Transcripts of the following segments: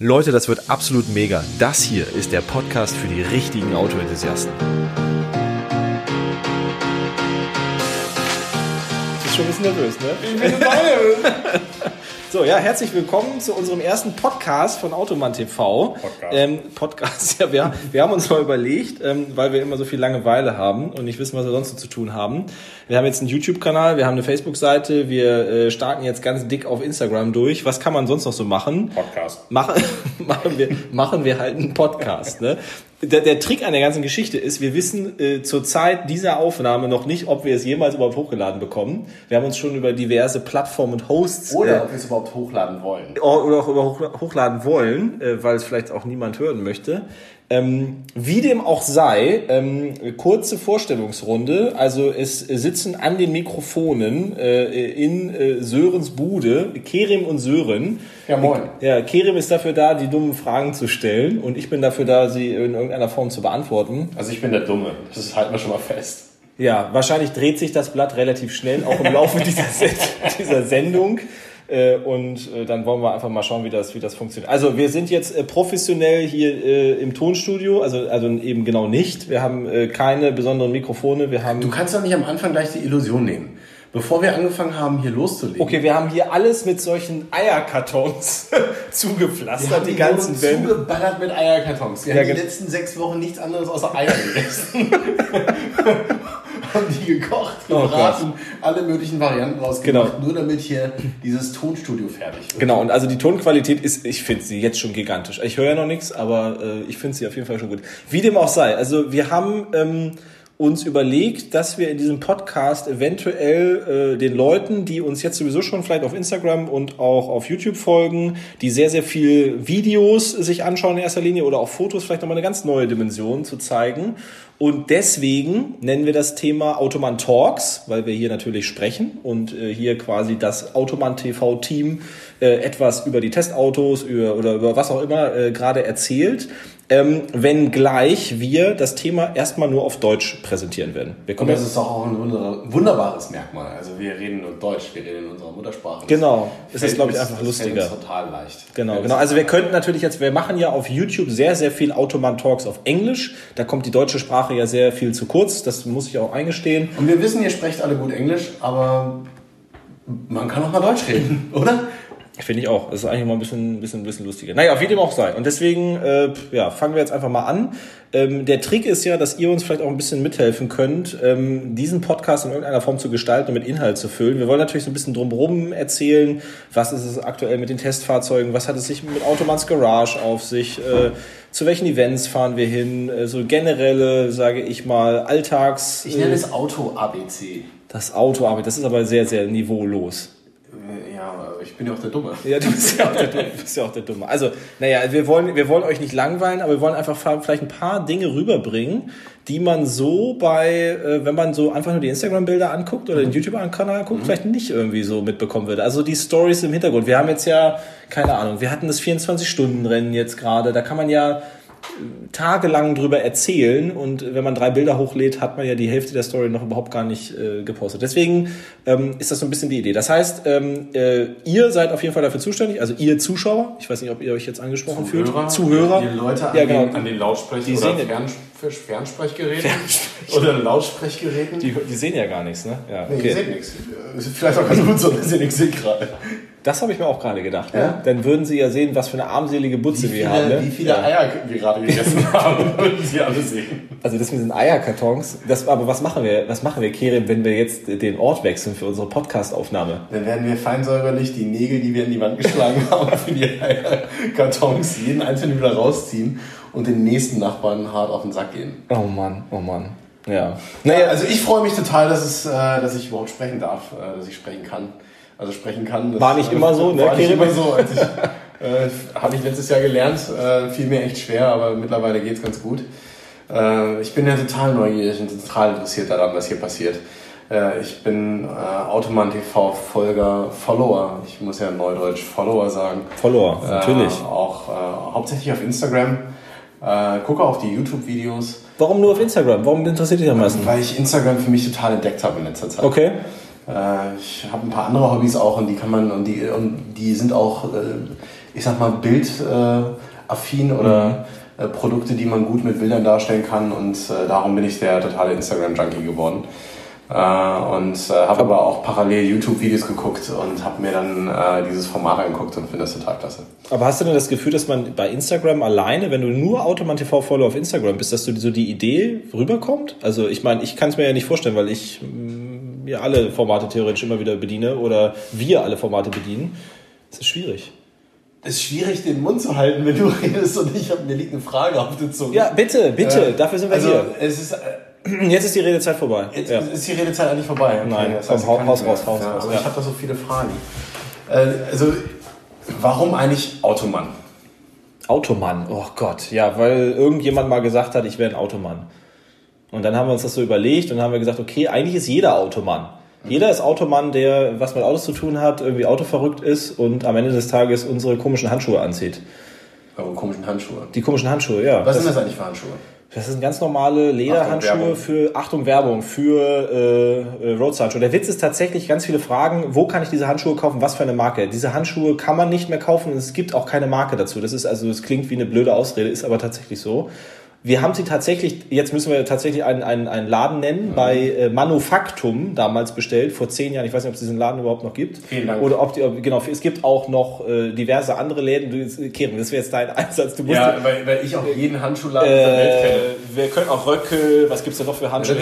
Leute, das wird absolut mega. Das hier ist der Podcast für die richtigen Autoenthusiasten. Schon ein bisschen nervös, ne? Ich bin nervös. So, ja, herzlich willkommen zu unserem ersten Podcast von Automann TV. Podcast. Ähm, Podcast, ja, wir, wir haben uns mal überlegt, ähm, weil wir immer so viel Langeweile haben und nicht wissen, was wir sonst so zu tun haben. Wir haben jetzt einen YouTube-Kanal, wir haben eine Facebook-Seite, wir äh, starten jetzt ganz dick auf Instagram durch. Was kann man sonst noch so machen? Podcast. machen, machen, wir, machen wir halt einen Podcast. Ne? Der, der Trick an der ganzen Geschichte ist, wir wissen äh, zur Zeit dieser Aufnahme noch nicht, ob wir es jemals überhaupt hochgeladen bekommen. Wir haben uns schon über diverse Plattformen und Hosts Oder äh, ob wir es überhaupt hochladen wollen. oder auch über hoch- hochladen wollen, äh, weil es vielleicht auch niemand hören möchte. Ähm, wie dem auch sei, ähm, kurze Vorstellungsrunde. Also es sitzen an den Mikrofonen äh, in äh, Sörens Bude Kerim und Sören. Ja, moin. Ja, Kerim ist dafür da, die dummen Fragen zu stellen und ich bin dafür da, sie in irgendeiner Form zu beantworten. Also ich bin der Dumme. Das halten wir schon mal fest. Ja, wahrscheinlich dreht sich das Blatt relativ schnell, auch im Laufe dieser, Se dieser Sendung. Äh, und äh, dann wollen wir einfach mal schauen, wie das, wie das funktioniert. Also wir sind jetzt äh, professionell hier im Tonstudio, also, also eben genau nicht. Wir haben keine besonderen Mikrofone. Wir haben Du kannst doch nicht am Anfang gleich die Illusion nehmen. Bevor wir angefangen haben, hier loszulegen. okay, wir haben hier alles mit solchen Eierkartons zugepflastert, Wir haben die ganzen Wände. zugeballert mit Eierkartons. Wir Ja, haben die ge- letzten sechs Wochen nichts anderes außer Eier gegessen. haben die gekocht, Oh gebraten, alle möglichen Varianten rausgemacht, Genau. nur damit hier dieses Tonstudio fertig wird. Genau, und also die Tonqualität ist, ich finde sie jetzt schon gigantisch. Ich höre ja noch nichts, aber äh, ich finde sie auf jeden Fall schon gut. Wie dem auch sei, also wir haben ähm, uns überlegt, dass wir in diesem Podcast eventuell äh, den Leuten, die uns jetzt sowieso schon vielleicht auf Instagram und auch auf YouTube folgen, die sehr, sehr viel Videos sich anschauen in erster Linie oder auch Fotos, vielleicht nochmal eine ganz neue Dimension zu zeigen. Und deswegen nennen wir das Thema Automan Talks, weil wir hier natürlich sprechen und äh, hier quasi das Automan TV Team äh, etwas über die Testautos über, oder über was auch immer äh, gerade erzählt. Ähm, wenngleich wir das Thema erstmal nur auf Deutsch präsentieren werden. Wir Und kommen das ist auch ein wunder- wunderbares Merkmal. Also wir reden nur Deutsch, wir reden in unserer Muttersprache. Genau. Es ist, glaube ich, einfach das lustiger. uns total leicht. Genau, genau. Also wir könnten natürlich jetzt, wir machen ja auf YouTube sehr, sehr viel Automan Talks auf Englisch. Da kommt die deutsche Sprache ja sehr viel zu kurz. Das muss ich auch eingestehen. Und wir wissen, ihr sprecht alle gut Englisch, aber man kann auch mal Deutsch reden, oder? Finde ich auch. Das ist eigentlich mal ein bisschen, bisschen, bisschen lustiger. Naja, auf Fall auch sein. Und deswegen äh, ja, fangen wir jetzt einfach mal an. Ähm, der Trick ist ja, dass ihr uns vielleicht auch ein bisschen mithelfen könnt, ähm, diesen Podcast in irgendeiner Form zu gestalten und mit Inhalt zu füllen. Wir wollen natürlich so ein bisschen drumherum erzählen, was ist es aktuell mit den Testfahrzeugen, was hat es sich mit Automans Garage auf sich, äh, zu welchen Events fahren wir hin, äh, so generelle, sage ich mal, Alltags... Ich nenne äh, es Auto-ABC. das Auto, aber das ist aber sehr, sehr niveaulos. Ich bin ja auch der Dumme. Ja, du bist ja auch der, Dumme- du bist ja auch der Dumme. Also, naja, wir wollen, wir wollen euch nicht langweilen, aber wir wollen einfach fa- vielleicht ein paar Dinge rüberbringen, die man so bei, äh, wenn man so einfach nur die Instagram-Bilder anguckt oder den YouTube-Kanal anguckt, vielleicht nicht irgendwie so mitbekommen würde. Also die Stories im Hintergrund. Wir haben jetzt ja, keine Ahnung, wir hatten das 24-Stunden-Rennen jetzt gerade. Da kann man ja tagelang drüber erzählen und wenn man drei Bilder hochlädt, hat man ja die Hälfte der Story noch überhaupt gar nicht äh, gepostet. Deswegen ähm, ist das so ein bisschen die Idee. Das heißt, ähm, äh, ihr seid auf jeden Fall dafür zuständig, also ihr Zuschauer, ich weiß nicht, ob ihr euch jetzt angesprochen fühlt, Zuhörer, Die Leute an, ja, genau. den, an den Lautsprech- Die oder sehen- Fern, Fernsprechgeräten oder Lautsprechgeräten. die, die sehen ja gar nichts, ne? Ja, Nee, okay. ihr seht nichts. Ist vielleicht auch ganz gut so, dass ihr nichts seht gerade. Das habe ich mir auch gerade gedacht. Ne? Ja. Dann würden sie ja sehen, was für eine armselige Butze Wie wir viele, haben. Ne? wie viele ja. Eier wir gerade gegessen haben, würden sie alle sehen. Also das mit den Eierkartons. Das, aber was machen wir, was machen wir, Kerem, wenn wir jetzt den Ort wechseln für unsere Podcast-Aufnahme? Dann werden wir feinsäuberlich die Nägel, die wir in die Wand geschlagen haben, für die Eierkartons jeden einzelnen wieder rausziehen und den nächsten Nachbarn hart auf den Sack gehen. Oh Mann, oh Mann. Ja. Naja, also ich freue mich total, dass, es, äh, dass ich überhaupt sprechen darf, äh, dass ich sprechen kann. Also sprechen kann. Das, War nicht immer so, ne, War nicht immer so. Als ich, äh, Habe ich letztes Jahr gelernt. Äh, fiel mir echt schwer, aber mittlerweile geht's ganz gut. Äh, ich bin ja total neugierig und total interessiert daran, was hier passiert. Äh, ich bin äh, Automan TV Folger, Follower. Ich muss ja neudeutsch Follower sagen. Follower, natürlich. Äh, auch äh, hauptsächlich auf Instagram. Äh, gucke auch die YouTube-Videos. Warum nur auf Instagram? Warum interessiert dich am meisten? Weil ich Instagram für mich total entdeckt habe in letzter Zeit. Okay. Äh, ich habe ein paar andere Hobbys auch und die kann man und die und die sind auch äh, ich sag mal, bildaffin oder äh, Produkte, die man gut mit Bildern darstellen kann. Und darum bin ich der totale Instagram-Junkie geworden. Und habe aber auch parallel YouTube-Videos geguckt und habe mir dann dieses Format angeguckt und finde das total klasse. Aber hast du denn das Gefühl, dass man bei Instagram alleine, wenn du nur Automan TV Follower auf Instagram bist, dass du so die Idee rüberkommt? Also ich meine, ich kann es mir ja nicht vorstellen, weil ich mir alle Formate theoretisch immer wieder bediene oder wir alle Formate bedienen. Es ist schwierig. Es ist schwierig, den Mund zu halten, wenn du redest und ich habe mir liegt eine Frage auf der Zunge. Ja, bitte, bitte, Äh, dafür sind wir also, hier. Es ist, äh, Jetzt ist die Redezeit vorbei. Jetzt ja. ist die Redezeit eigentlich vorbei. Okay, Nein, das komm, heißt, kann haus raus, haus raus, Aber ja. ich habe da so viele Fragen. Äh, also, warum eigentlich Automann? Automann, oh Gott, ja, weil irgendjemand mal gesagt hat, ich wäre ein Automann. Und dann haben wir uns das so überlegt und haben wir gesagt, okay, eigentlich ist jeder Automann. Jeder ist Automann, der was mit Autos zu tun hat, irgendwie autoverrückt ist und am Ende des Tages unsere komischen Handschuhe anzieht. Eure komischen Handschuhe. Die komischen Handschuhe, ja. Was das, sind das eigentlich für Handschuhe? das sind ganz normale Lederhandschuhe für, Achtung, Werbung, für äh, äh, Roadside-Handschuhe. Der Witz ist tatsächlich ganz viele Fragen, wo kann ich diese Handschuhe kaufen, was für eine Marke? Diese Handschuhe kann man nicht mehr kaufen und es gibt auch keine Marke dazu. Das ist also, es klingt wie eine blöde Ausrede, ist aber tatsächlich so. Wir haben sie tatsächlich, jetzt müssen wir tatsächlich einen, einen, einen Laden Mhm. nennen, bei äh, Manufaktum damals bestellt, vor zehn Jahren. Ich weiß nicht, ob es diesen Laden überhaupt noch gibt. Vielen Dank. Oder ob die, ob, genau, es gibt auch noch äh, diverse andere Läden. Du, Keren, das wäre jetzt dein Einsatz. Du musst Ja, weil, weil ich auch jeden Handschuhladen der Welt kenne. äh, wir können auch Röckel, was gibt's da noch für Handschuhe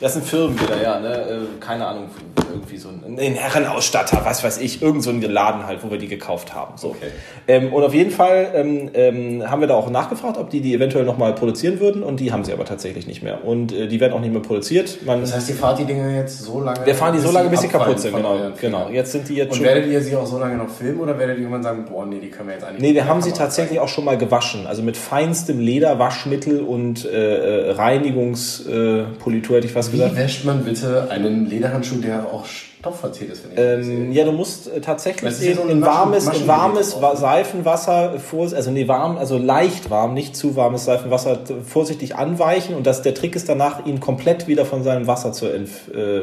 Das sind? Firmen. Wieder, ja, ne? Äh, keine Ahnung, irgendwie so ein, ein Herrenausstatter, was weiß ich, irgend so ein Laden halt, wo wir die gekauft haben. So. Okay. Ähm, und auf jeden Fall ähm, ähm, haben wir da auch nachgefragt, ob die die eventuell nochmal produzieren würden und die haben sie aber tatsächlich nicht mehr. Und äh, die werden auch nicht mehr produziert. Man, Das heißt, ihr fahrt die Dinger jetzt so lange. wir fahren die so lange, bis sie kaputt sind, genau. genau. Jetzt sind die jetzt Und schon. werdet ihr sie auch so lange noch filmen oder werdet ihr irgendwann sagen, boah, nee, die können wir jetzt eigentlich Nee, wir haben sie tatsächlich auch schon mal gewaschen. Also mit feinstem Lederwaschmittel und äh, äh, Reinigungspolitur, äh, hätte ich fast zeigen. gesagt. Wie wäscht man bitte einen Lederhandschuh, der auch stoffverziert ist, wenn ich das Ähm, ja, du musst äh, tatsächlich ist in, so in Maschen- warmes, in warmes. Wa- Seifenwasser vor, also nee, warm, also leicht warm, nicht zu warmes Seifenwasser vorsichtig anweichen und das, der Trick ist danach, ihn komplett wieder von seinem Wasser zu äh,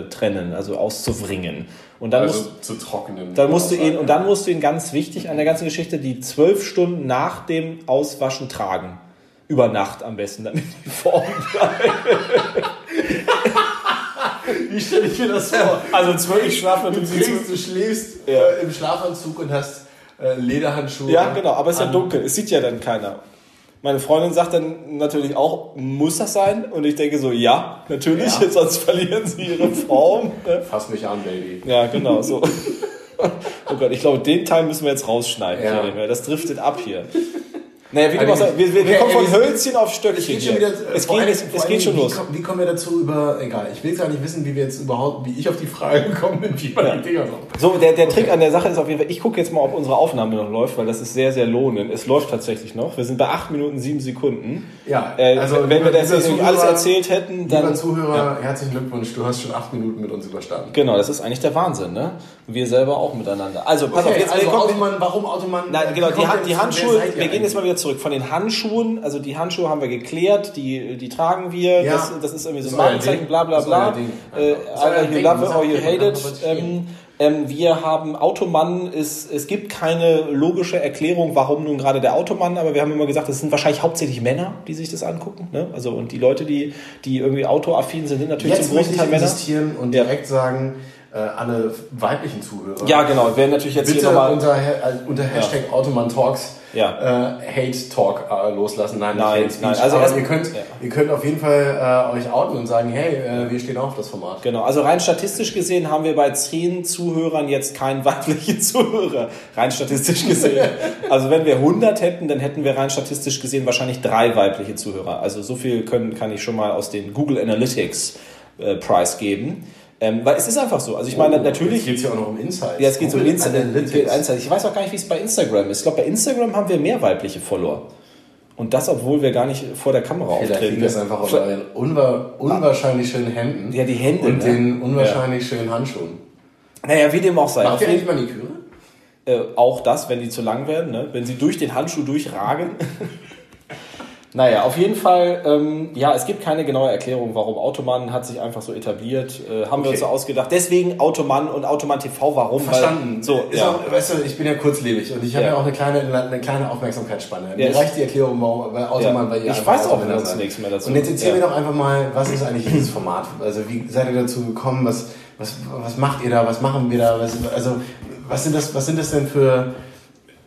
trennen, also auszubringen. Und dann musst also zu trocknen. dann musst du ihn, und dann musst du ihn ganz wichtig an der ganzen Geschichte, die zwölf Stunden nach dem Auswaschen tragen. Über Nacht am besten, damit die Form bleibt. Wie stelle ich mir das vor? Also zwölf, ich schlafe Du, natürlich trinkst, du schläfst Ja. äh, im Schlafanzug und hast äh, Lederhandschuhe. Ja, genau, aber es ist ja dunkel, es sieht ja dann keiner. Meine Freundin sagt dann natürlich auch, muss das sein? Und ich denke so, ja, natürlich, Ja. sonst verlieren sie ihre Form. Fass mich an, Baby. Ja, genau, so. Oh Gott, ich glaube, den Teil müssen wir jetzt rausschneiden. Ja. Das driftet ab hier. Naja, wie du Also, sagst, wir, wir, wir okay, kommen von Hölzchen auf Stöckchen. Es geht wieder. es geht, allem- es, es geht schon wie, los. Kommen, wie kommen wir dazu über. Egal, ich will jetzt gar nicht wissen, wie wir jetzt überhaupt, wie ich auf die Frage gekommen bin, wie man die Dinger noch. So, der, der Trick an der Sache ist auf jeden Fall, ich gucke jetzt mal, ob unsere Aufnahme noch läuft, weil das ist sehr, sehr lohnend. Es läuft tatsächlich noch. Wir sind bei 8 Minuten 7 Sekunden. Ja, Äh, also, wenn wir lieber- das lieber jetzt Zuhörer- alles erzählt hätten, Lieber dann. Zuhörer, herzlichen Glückwunsch, du hast schon acht Minuten mit uns überstanden. Genau, das ist eigentlich der Wahnsinn, ne? Wir selber auch miteinander. Also, pass auf, jetzt also Automann, warum Automann? Nein, genau, die, die Handschuhe, wir gehen jetzt mal wieder zurück. Von den Handschuhen, also die Handschuhe haben wir geklärt, die, die tragen wir, Ja. das, das ist irgendwie so ein Markenzeichen, bla bla bla. Äh, either you love it or you hate it. Ähm, ähm, wir haben Automann, ist, es gibt keine logische Erklärung, warum nun gerade der Automann, aber wir haben immer gesagt, es sind wahrscheinlich hauptsächlich Männer, die sich das angucken. Ne? Also und die Leute, die, die irgendwie autoaffin sind, sind natürlich Jetzt zum großen Teil Männer. und Ja. direkt sagen, äh, alle weiblichen Zuhörer. Ja, genau, wir werden natürlich jetzt Bitte hier nochmal. unter, äh, unter Hashtag Automan Talks Ja. äh, Hate Talk äh, loslassen. Nein, Nein, nicht Hate nein, also erst- ihr, könnt, ja. ihr könnt auf jeden Fall äh, euch outen und sagen, hey, äh, wir stehen auch auf das Format. Genau, also rein statistisch gesehen haben wir bei zehn Zuhörern jetzt keinen weiblichen Zuhörer. Rein statistisch gesehen. Also wenn wir 100 hätten, dann hätten wir rein statistisch gesehen wahrscheinlich drei weibliche Zuhörer. Also so viel können, kann ich schon mal aus den Google Analytics äh, preisgeben. Ähm, weil es ist einfach so. Also ich meine, natürlich... geht es ja auch noch um Insights. Ja, es geht um. Analytics. Ich weiß auch gar nicht, wie es bei Instagram ist. Ich glaube, bei Instagram haben wir mehr weibliche Follower. Und das, obwohl wir gar nicht vor der Kamera Vielleicht auftreten. liegt das einfach aus euren unwa unwahrscheinlich schönen Händen Ja, die Hände, und ne? den unwahrscheinlich schönen Handschuhen. Naja, wie dem auch sei. Macht Auf ihr eigentlich Maniküre? Äh, auch das, wenn die zu lang werden, ne? wenn sie durch den Handschuh durchragen. Naja, auf jeden Fall, ähm, ja, es gibt keine genaue Erklärung, warum Automann hat sich einfach so etabliert. Äh, haben wir uns so ausgedacht. Deswegen Automann und Automann TV, warum? Verstanden. Weil, so, ja. auch, weißt du, ich bin ja kurzlebig und ich habe Ja. ja. auch eine kleine, eine kleine Aufmerksamkeitsspanne. Ja, Mir ist- reicht die Erklärung, warum weil Automann Ja. bei ihr Ich weiß auch sonst nichts mehr dazu. Und jetzt erzähl Ja. mir doch einfach mal, was ist eigentlich dieses Format? Also wie seid ihr dazu gekommen? Was, was, was macht ihr da? Was machen wir da? Was, also was sind das, was sind das denn für,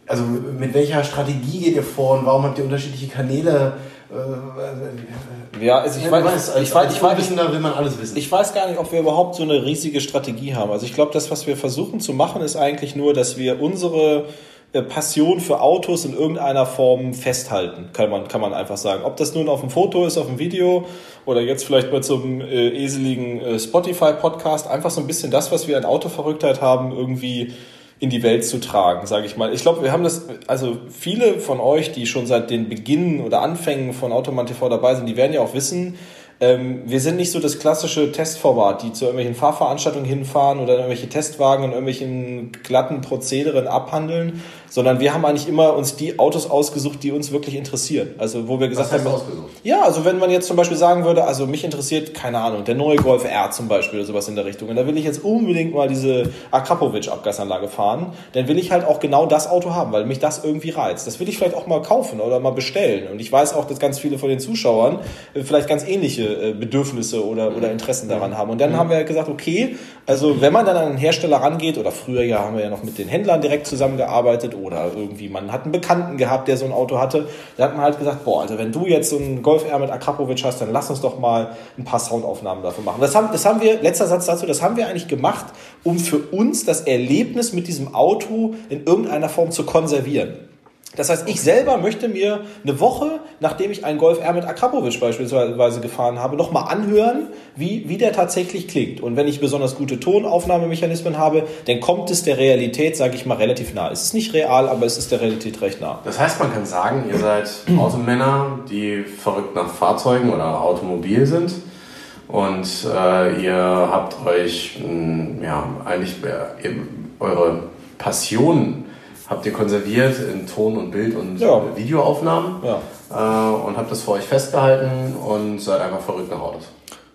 also mit welcher Strategie geht ihr vor und warum habt ihr unterschiedliche Kanäle? Äh, Ja, also ich weiß, du weißt, ich, als, weiß, als ich, weiß, Unwissender will man alles wissen. ich weiß gar nicht, ob wir überhaupt so eine riesige Strategie haben. Also ich glaube, das, was wir versuchen zu machen, ist eigentlich nur, dass wir unsere äh, Passion für Autos in irgendeiner Form festhalten, kann man, kann man einfach sagen. Ob das nun auf dem Foto ist, auf dem Video oder jetzt vielleicht bei zum äh, eseligen äh, Spotify-Podcast, einfach so ein bisschen das, was wir an Autoverrücktheit haben, irgendwie in die Welt zu tragen, sage ich mal. Ich glaube, wir haben das, also viele von euch, die schon seit den Beginn oder Anfängen von Automan TV dabei sind, die werden ja auch wissen, ähm, wir sind nicht so das klassische Testformat, die zu irgendwelchen Fahrveranstaltungen hinfahren oder irgendwelche Testwagen und irgendwelchen glatten Prozederen abhandeln, sondern wir haben eigentlich immer uns die Autos ausgesucht, die uns wirklich interessieren. Also wo wir gesagt haben, ausgesucht? ja, also wenn man jetzt zum Beispiel sagen würde, also mich interessiert, keine Ahnung, der neue Golf R zum Beispiel oder sowas in der Richtung. Und da will ich jetzt unbedingt mal diese Akrapovic-Abgasanlage fahren, dann will ich halt auch genau das Auto haben, weil mich das irgendwie reizt. Das will ich vielleicht auch mal kaufen oder mal bestellen. Und ich weiß auch, dass ganz viele von den Zuschauern äh, vielleicht ganz ähnliche äh, Bedürfnisse oder, oder Interessen daran haben. Und dann haben wir gesagt, okay, also wenn man dann an einen Hersteller rangeht, oder früher ja haben wir ja noch mit den Händlern direkt zusammengearbeitet oder irgendwie man hat einen Bekannten gehabt, der so ein Auto hatte, da hat man halt gesagt, boah, also wenn du jetzt so einen Golf R mit Akrapovic hast, dann lass uns doch mal ein paar Soundaufnahmen davon machen. Das haben, das haben wir, letzter Satz dazu, das haben wir eigentlich gemacht, um für uns das Erlebnis mit diesem Auto in irgendeiner Form zu konservieren. Das heißt, ich selber möchte mir eine Woche, nachdem ich einen Golf R mit Akrapovic beispielsweise gefahren habe, nochmal anhören, wie, wie der tatsächlich klingt. Und wenn ich besonders gute Tonaufnahmemechanismen habe, dann kommt es der Realität, sage ich mal, relativ nah. Es ist nicht real, aber es ist der Realität recht nah. Das heißt, man kann sagen, ihr seid Automänner, die verrückt nach Fahrzeugen oder automobil sind. Und äh, ihr habt euch, mh, ja, eigentlich äh, eure Passion habt ihr konserviert in Ton und Bild und Ja. Videoaufnahmen. Ja. Äh, und habt das für euch festgehalten und seid einfach verrückt nach Autos.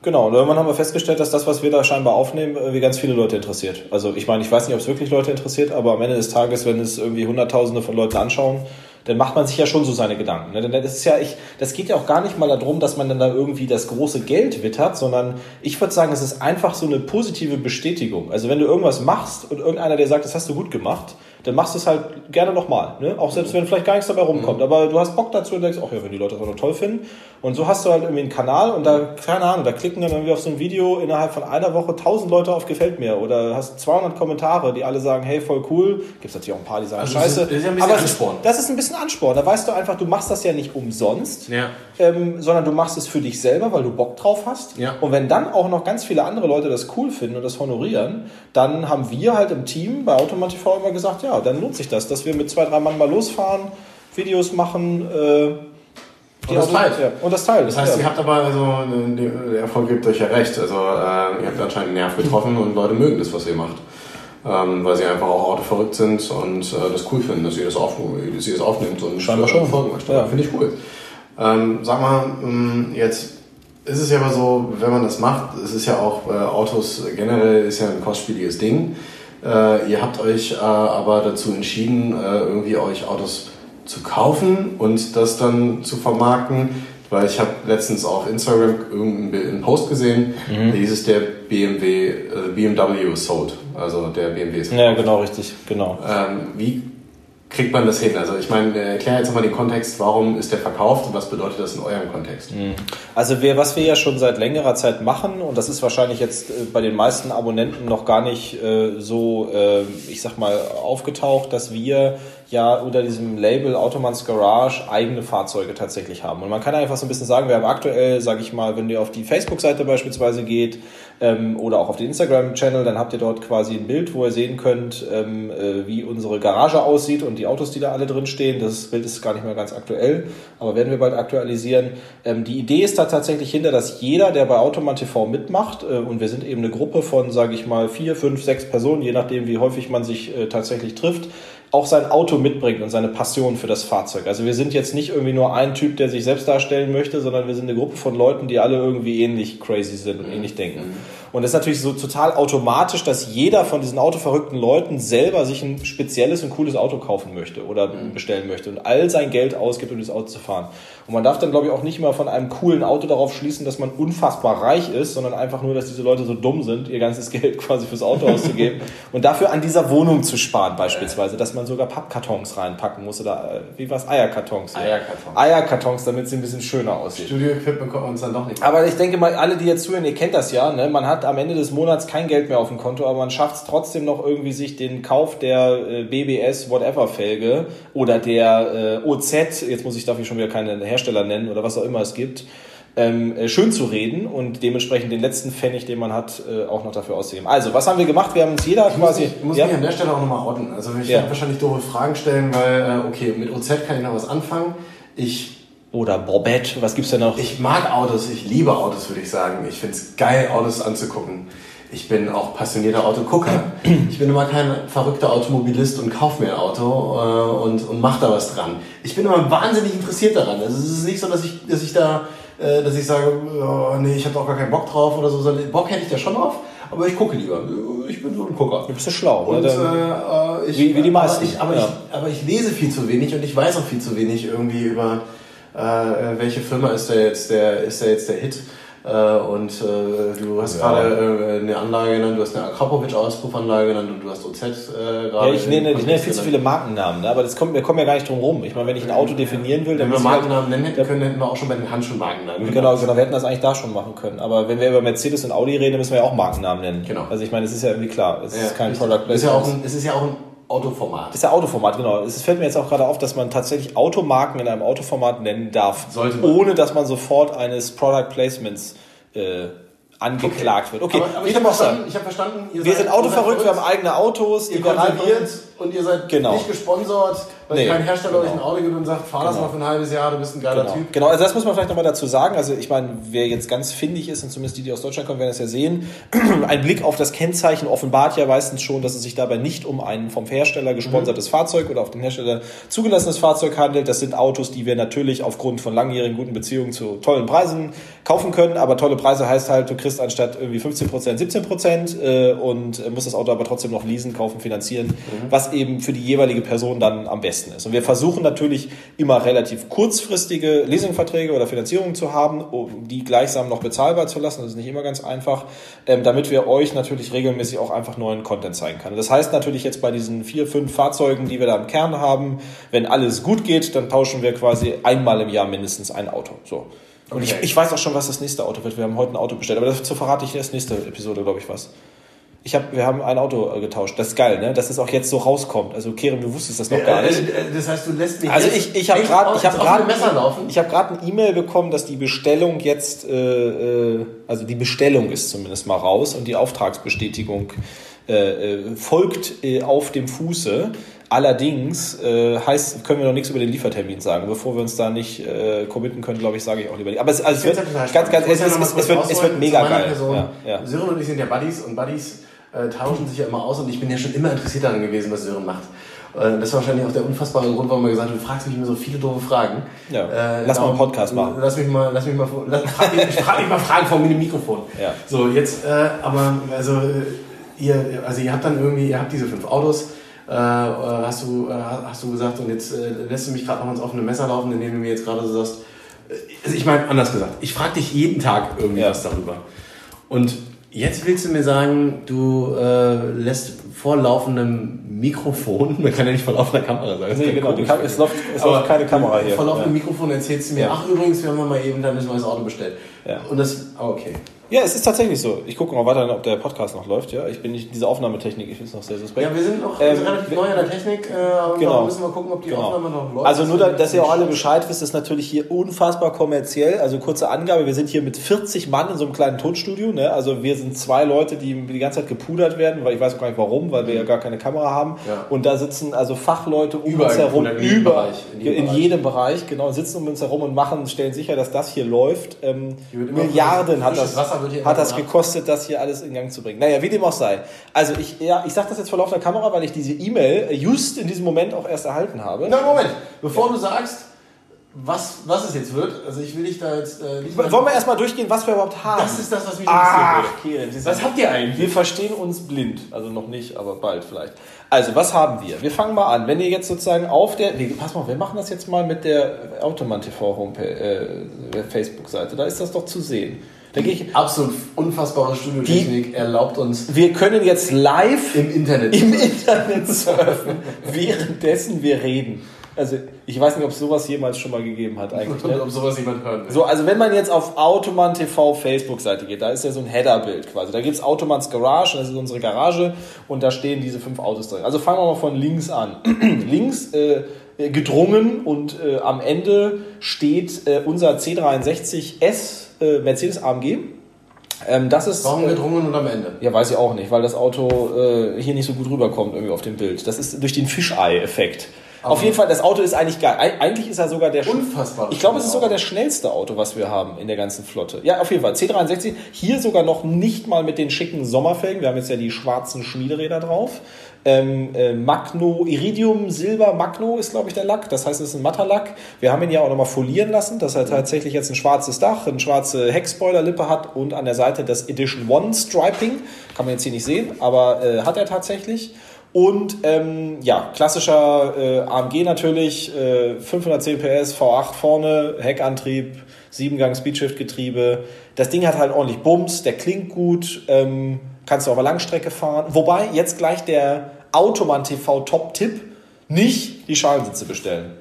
Genau, und irgendwann haben wir festgestellt, dass das, was wir da scheinbar aufnehmen, irgendwie ganz viele Leute interessiert. Also ich meine, ich weiß nicht, ob es wirklich Leute interessiert, aber am Ende des Tages, wenn es irgendwie Hunderttausende von Leuten anschauen, dann macht man sich ja schon so seine Gedanken. Ne? Denn das ist ja, ich, das geht ja auch gar nicht mal darum, dass man dann da irgendwie das große Geld wittert, sondern ich würde sagen, es ist einfach so eine positive Bestätigung. Also wenn du irgendwas machst und irgendeiner dir sagt, das hast du gut gemacht, dann machst du es halt gerne nochmal. Ne? Auch selbst wenn vielleicht gar nichts dabei rumkommt. Aber du hast Bock dazu und denkst, ach ja, wenn die Leute das auch noch toll finden. Und so hast du halt irgendwie einen Kanal und da, keine Ahnung, da klicken dann irgendwie auf so ein Video innerhalb von einer Woche tausend Leute auf Gefällt mir. Oder hast 200 Kommentare, die alle sagen, hey, voll cool. Gibt's natürlich auch ein paar, die sagen, Also das scheiße. ist- das ist ein bisschen Aber es Ansporn. das ist ein bisschen Ansporn. Da weißt du einfach, du machst das ja nicht umsonst, Ja. ähm, sondern du machst es für dich selber, weil du Bock drauf hast. Ja. Und wenn dann auch noch ganz viele andere Leute das cool finden und das honorieren, dann haben wir halt im Team bei Automat TV immer gesagt, ja, dann lohnt sich das, dass wir mit zwei, drei Mann mal losfahren, Videos machen, äh, Und das teilt. Ja, und das teilt. Das heißt, ja. ihr habt aber, also, der Erfolg gibt euch ja recht. Also, äh, ihr habt anscheinend einen Nerv getroffen und Leute mögen das, was ihr macht. Ähm, weil sie einfach auch autoverrückt sind und äh, das cool finden, dass ihr das, auf, dass ihr das aufnimmt und Scheinbar schon. folgen möchtet. Ja. Finde ich cool. Ähm, sag mal, mh, jetzt ist es ja aber so, wenn man das macht, es ist ja auch äh, Autos generell ist ja ein kostspieliges Ding. Äh, ihr habt euch äh, aber dazu entschieden, äh, irgendwie euch Autos zu kaufen und das dann zu vermarkten. Weil ich habe letztens auf Instagram irgendeinen Post gesehen, Mhm. da hieß es der BMW, äh, BMW sold. Also der BMW ist ja, genau, richtig, genau. ähm, wie kriegt man das hin? Also ich meine, erklär jetzt mal den Kontext, warum ist der verkauft und was bedeutet das in eurem Kontext? Also wir, was wir ja schon seit längerer Zeit machen, und das ist wahrscheinlich jetzt äh, bei den meisten Abonnenten noch gar nicht äh, so, äh, ich sag mal, aufgetaucht, dass wir ja unter diesem Label Automans Garage eigene Fahrzeuge tatsächlich haben. Und man kann einfach so ein bisschen sagen, wir haben aktuell, sage ich mal, wenn ihr auf die Facebook-Seite beispielsweise geht ähm, oder auch auf den Instagram-Channel, dann habt ihr dort quasi ein Bild, wo ihr sehen könnt, ähm, äh, wie unsere Garage aussieht und die Autos, die da alle drin stehen. Das Bild ist gar nicht mehr ganz aktuell, aber werden wir bald aktualisieren. Ähm, die Idee ist da tatsächlich hinter, dass jeder, der bei Automan TV mitmacht, äh, und wir sind eben eine Gruppe von, sage ich mal, vier, fünf, sechs Personen, je nachdem, wie häufig man sich äh, tatsächlich trifft, auch sein Auto mitbringt und seine Passion für das Fahrzeug. Also wir sind jetzt nicht irgendwie nur ein Typ, der sich selbst darstellen möchte, sondern wir sind eine Gruppe von Leuten, die alle irgendwie ähnlich crazy sind und ähnlich denken. Und das ist natürlich so total automatisch, dass jeder von diesen autoverrückten Leuten selber sich ein spezielles und cooles Auto kaufen möchte oder bestellen möchte und all sein Geld ausgibt, um dieses Auto zu fahren. Und man darf dann, glaube ich, auch nicht immer von einem coolen Auto darauf schließen, dass man unfassbar reich ist, sondern einfach nur, dass diese Leute so dumm sind, ihr ganzes Geld quasi fürs Auto auszugeben und dafür an dieser Wohnung zu sparen beispielsweise, dass man sogar Pappkartons reinpacken muss oder äh, wie war's, Eierkartons. hier. Eierkartons. Eierkartons, damit sie ein bisschen schöner aussieht. Studio-Equipment kommt uns dann doch nicht. Aber ich denke mal, alle, die jetzt zuhören, ihr kennt das ja, ne? man hat am Ende des Monats kein Geld mehr auf dem Konto, aber man schafft es trotzdem noch irgendwie, sich den Kauf der äh, BBS Whatever Felge oder der äh, OZ, jetzt muss ich dafür schon wieder keine Hersteller nennen oder was auch immer es gibt, ähm, äh, schön zu reden und dementsprechend den letzten Pfennig, den man hat, äh, auch noch dafür auszugeben. Also, was haben wir gemacht? Wir haben uns jeder Ich muss, quasi... mich, muss ja? mich an der Stelle auch nochmal outen. Also ich Ja. werde wahrscheinlich doofe Fragen stellen, weil, äh, okay, mit OZ kann ich noch was anfangen. Ich, Oder Bobette, was gibt's denn noch? ich mag Autos, ich liebe Autos, würde ich sagen. Ich finde es geil, Autos anzugucken. Ich bin auch passionierter Autogucker. Ich bin immer kein verrückter Automobilist und kaufe mir ein Auto äh, und, und mache da was dran. Ich bin immer wahnsinnig interessiert daran. Also es ist nicht so, dass ich, dass ich da, äh, dass ich sage, oh, nee, ich habe auch gar keinen Bock drauf oder so, sondern Bock hätte ich da schon drauf, aber ich gucke lieber. Ich bin so ein Gucker. du bist ja schlau. Und ne? Äh, ich, Wie- wie die meisten, Aber ich, aber, ja. ich, aber ich lese viel zu wenig und ich weiß auch viel zu wenig irgendwie über äh, welche Firma ist da jetzt der ist da jetzt der Hit. Äh, und äh, du hast Ja. gerade äh, eine Anlage genannt, du hast eine Akrapovic-Auspuffanlage genannt und du hast OZ äh, gerade. Ja, ich nenne, ich nenne viel zu viele Markennamen, ne? aber das kommt, wir kommen ja gar nicht drum rum. Ich meine, wenn ich ein Auto definieren will, dann Wenn wir halt- Markennamen nennen hätten können, hätten wir auch schon bei den Handschuhmarken nennen. Genau, genau, wir hätten das eigentlich da schon machen können. Aber wenn wir über Mercedes und Audi reden, müssen wir ja auch Markennamen nennen. Genau. Also ich meine, es ist ja irgendwie klar, es Ja, ist kein. Product ist ja auch Placement. ein, Es ist ja auch ein Autoformat. ist ja Autoformat, genau. Es fällt mir jetzt auch gerade auf, dass man tatsächlich Automarken in einem Autoformat nennen darf, Sollte man. ohne dass man sofort eines Product Placements äh, angeklagt wird. Okay, aber, aber ich habe verstanden, ich hab verstanden ihr Wir seid- sind autoverrückt, wir haben eigene Autos, Ihr die reinbringen. und ihr seid Genau. nicht gesponsert, weil Nee, kein Hersteller euch ein genau. Auto gibt und sagt, fahr das Genau. mal für ein halbes Jahr, du bist ein geiler Genau. Typ. genau, also das muss man vielleicht nochmal dazu sagen. Also ich meine, wer jetzt ganz findig ist, und zumindest die, die aus Deutschland kommen, werden das ja sehen, ein Blick auf das Kennzeichen offenbart ja meistens schon, dass es sich dabei nicht um ein vom Hersteller gesponsertes Fahrzeug oder auf den Hersteller zugelassenes Fahrzeug handelt. Das sind Autos, die wir natürlich aufgrund von langjährigen guten Beziehungen zu tollen Preisen kaufen können. Aber tolle Preise heißt halt, du kriegst anstatt irgendwie 15 Prozent 17 Prozent äh, und äh, musst das Auto aber trotzdem noch leasen, kaufen, finanzieren, was eben für die jeweilige Person dann am besten ist. Und wir versuchen natürlich immer relativ kurzfristige Leasingverträge oder Finanzierungen zu haben, um die gleichsam noch bezahlbar zu lassen. Das ist nicht immer ganz einfach, ähm, damit wir euch natürlich regelmäßig auch einfach neuen Content zeigen können. Das heißt natürlich jetzt bei diesen vier, fünf Fahrzeugen, die wir da im Kern haben, wenn alles gut geht, dann tauschen wir quasi einmal im Jahr mindestens ein Auto. So. Und ich, Okay. ich weiß auch schon, was das nächste Auto wird. Wir haben heute ein Auto bestellt, aber dazu verrate ich erst nächste Episode, glaube ich, was. Ich hab, wir haben ein Auto äh, getauscht. Das ist geil, ne? Dass es auch jetzt so rauskommt. Also, Kerem, du wusstest das noch gar nicht. Äh, äh, Das heißt, du lässt mich Also ich, ich habe gerade ich habe gerade ich habe gerade eine E-Mail bekommen, dass die Bestellung jetzt äh, also die Bestellung ist zumindest mal raus und die Auftragsbestätigung äh, folgt äh, auf dem Fuße. Allerdings äh, heißt, können wir noch nichts über den Liefertermin sagen. Bevor wir uns da nicht äh, committen können, glaube ich, sage ich auch lieber nicht. Aber es, also es wird ganz, ganz, es, es, es, wird, es wird mega geil. Ja, ja. Sören und ich sind ja Buddies und Buddies äh, tauschen sich ja immer aus und ich bin ja schon immer interessiert daran gewesen, was Sören macht. Äh, Das ist wahrscheinlich auch der unfassbare Grund, warum er gesagt hat, du fragst mich immer so viele doofe Fragen. Ja, Äh, lass mal einen darum- Podcast machen. Lass mich mal, lass mich mal, lass, frag mich, ich frag mich mal Fragen vor dem Mikrofon. Ja. So, jetzt, äh, aber, also, äh, ihr, also ihr habt dann irgendwie, ihr habt diese fünf Autos, hast du, hast du gesagt, und jetzt lässt du mich gerade noch ins offene Messer laufen, indem du mir jetzt gerade so sagst, also ich meine, anders gesagt, ich frage dich jeden Tag irgendwie Ja. was darüber. Und jetzt willst du mir sagen, du äh, lässt vor laufendem Mikrofon, man kann ja nicht vor laufender Kamera sagen. das Nee, genau. Kam es läuft, es läuft keine Kamera hier. Vor laufendem Ja. Mikrofon erzählst du mir, ach übrigens, wir haben mal eben ein neues Auto bestellt. Ja. Und das, ah, okay. Ja, es ist tatsächlich so. Ich gucke mal weiter, ob der Podcast noch läuft. Ja, ich bin nicht diese Aufnahmetechnik. Ich finde es noch sehr suspekt. Ja, wir sind noch Ähm, relativ neu in der Technik, äh, aber Genau. müssen wir gucken, ob die Genau. Aufnahme noch läuft. Also nur, da, dass ihr auch alle Bescheid wisst, ist natürlich hier unfassbar kommerziell. Also kurze Angabe, wir sind hier mit 40 Mann in so einem kleinen Tonstudio. Ne? Also wir sind zwei Leute, die die ganze Zeit gepudert werden, weil ich weiß auch gar nicht warum, weil wir ja gar keine Kamera haben. Ja. Und da sitzen also Fachleute um Überall uns herum, in jedem über, Bereich, in in jedem jedem, Bereich. Bereich, genau, sitzen um uns herum und machen, stellen sicher, dass das hier läuft. Ähm, Milliarden hat das. Hat das gekostet, das hier alles in Gang zu bringen. Naja, wie dem auch sei. Also ich, ja, ich sage das jetzt vor laufender Kamera, weil ich diese E-Mail just in diesem Moment auch erst erhalten habe. Na, Moment, bevor du sagst, was, was es jetzt wird, also ich will dich da jetzt äh, nicht. Wollen wir erstmal durchgehen, was wir überhaupt haben? Das ist das, was mich interessiert. Kieran, Sie Was habt ihr eigentlich? Wir verstehen uns blind. Also noch nicht, aber bald vielleicht. Also, was haben wir? Wir fangen mal an. Wenn ihr jetzt sozusagen auf der. Nee, pass mal, wir machen das jetzt mal mit der Automann TV Homepage, äh, Facebook-Seite. Da ist das doch zu sehen. Da gehe ich. Absolut unfassbare Studiotechnik erlaubt uns Wir können jetzt live im Internet. im Internet surfen, währenddessen wir reden. Also, ich weiß nicht, ob es sowas jemals schon mal gegeben hat eigentlich. Ne? ob sowas jemand hören will. So, also wenn man jetzt auf Automann TV Facebook-Seite geht, da ist ja so ein Header-Bild quasi. Da gibt es Automanns Garage, das ist unsere Garage und da stehen diese fünf Autos drin. Also fangen wir mal von links an. links äh, gedrungen und äh, am Ende steht äh, unser C63S äh, Mercedes AMG. Ähm, das ist, Warum äh, gedrungen und am Ende? ja, weiß ich auch nicht, weil das Auto äh, hier nicht so gut rüberkommt irgendwie auf dem Bild. Das ist durch den Fischei-Effekt. Auf jeden Fall, das Auto ist eigentlich geil. Eig- Eigentlich ist er sogar der Unfassbar. Ich glaube, es ist sogar der schnellste Auto, was wir haben in der ganzen Flotte. Ja, auf jeden Fall. C63. Hier sogar noch nicht mal mit den schicken Sommerfelgen. Wir haben jetzt ja die schwarzen Schmiederäder drauf. Ähm, äh, Magno, Iridium Silber Magno ist, glaube ich, der Lack. Das heißt, es ist ein matter Lack. Wir haben ihn ja auch nochmal folieren lassen, dass er tatsächlich jetzt ein schwarzes Dach, eine schwarze Heckspoilerlippe hat und an der Seite das Edition One Striping. Kann man jetzt hier nicht sehen, aber äh, hat er tatsächlich. Und ähm, ja, klassischer äh, AMG natürlich, äh, 510 PS, V8 vorne, Heckantrieb, 7-Gang Speedshift-Getriebe. Das Ding hat halt ordentlich Bums, der klingt gut, ähm, kannst du auf der Langstrecke fahren. Wobei jetzt gleich der Automann TV Top-Tipp, nicht die Schalensitze bestellen.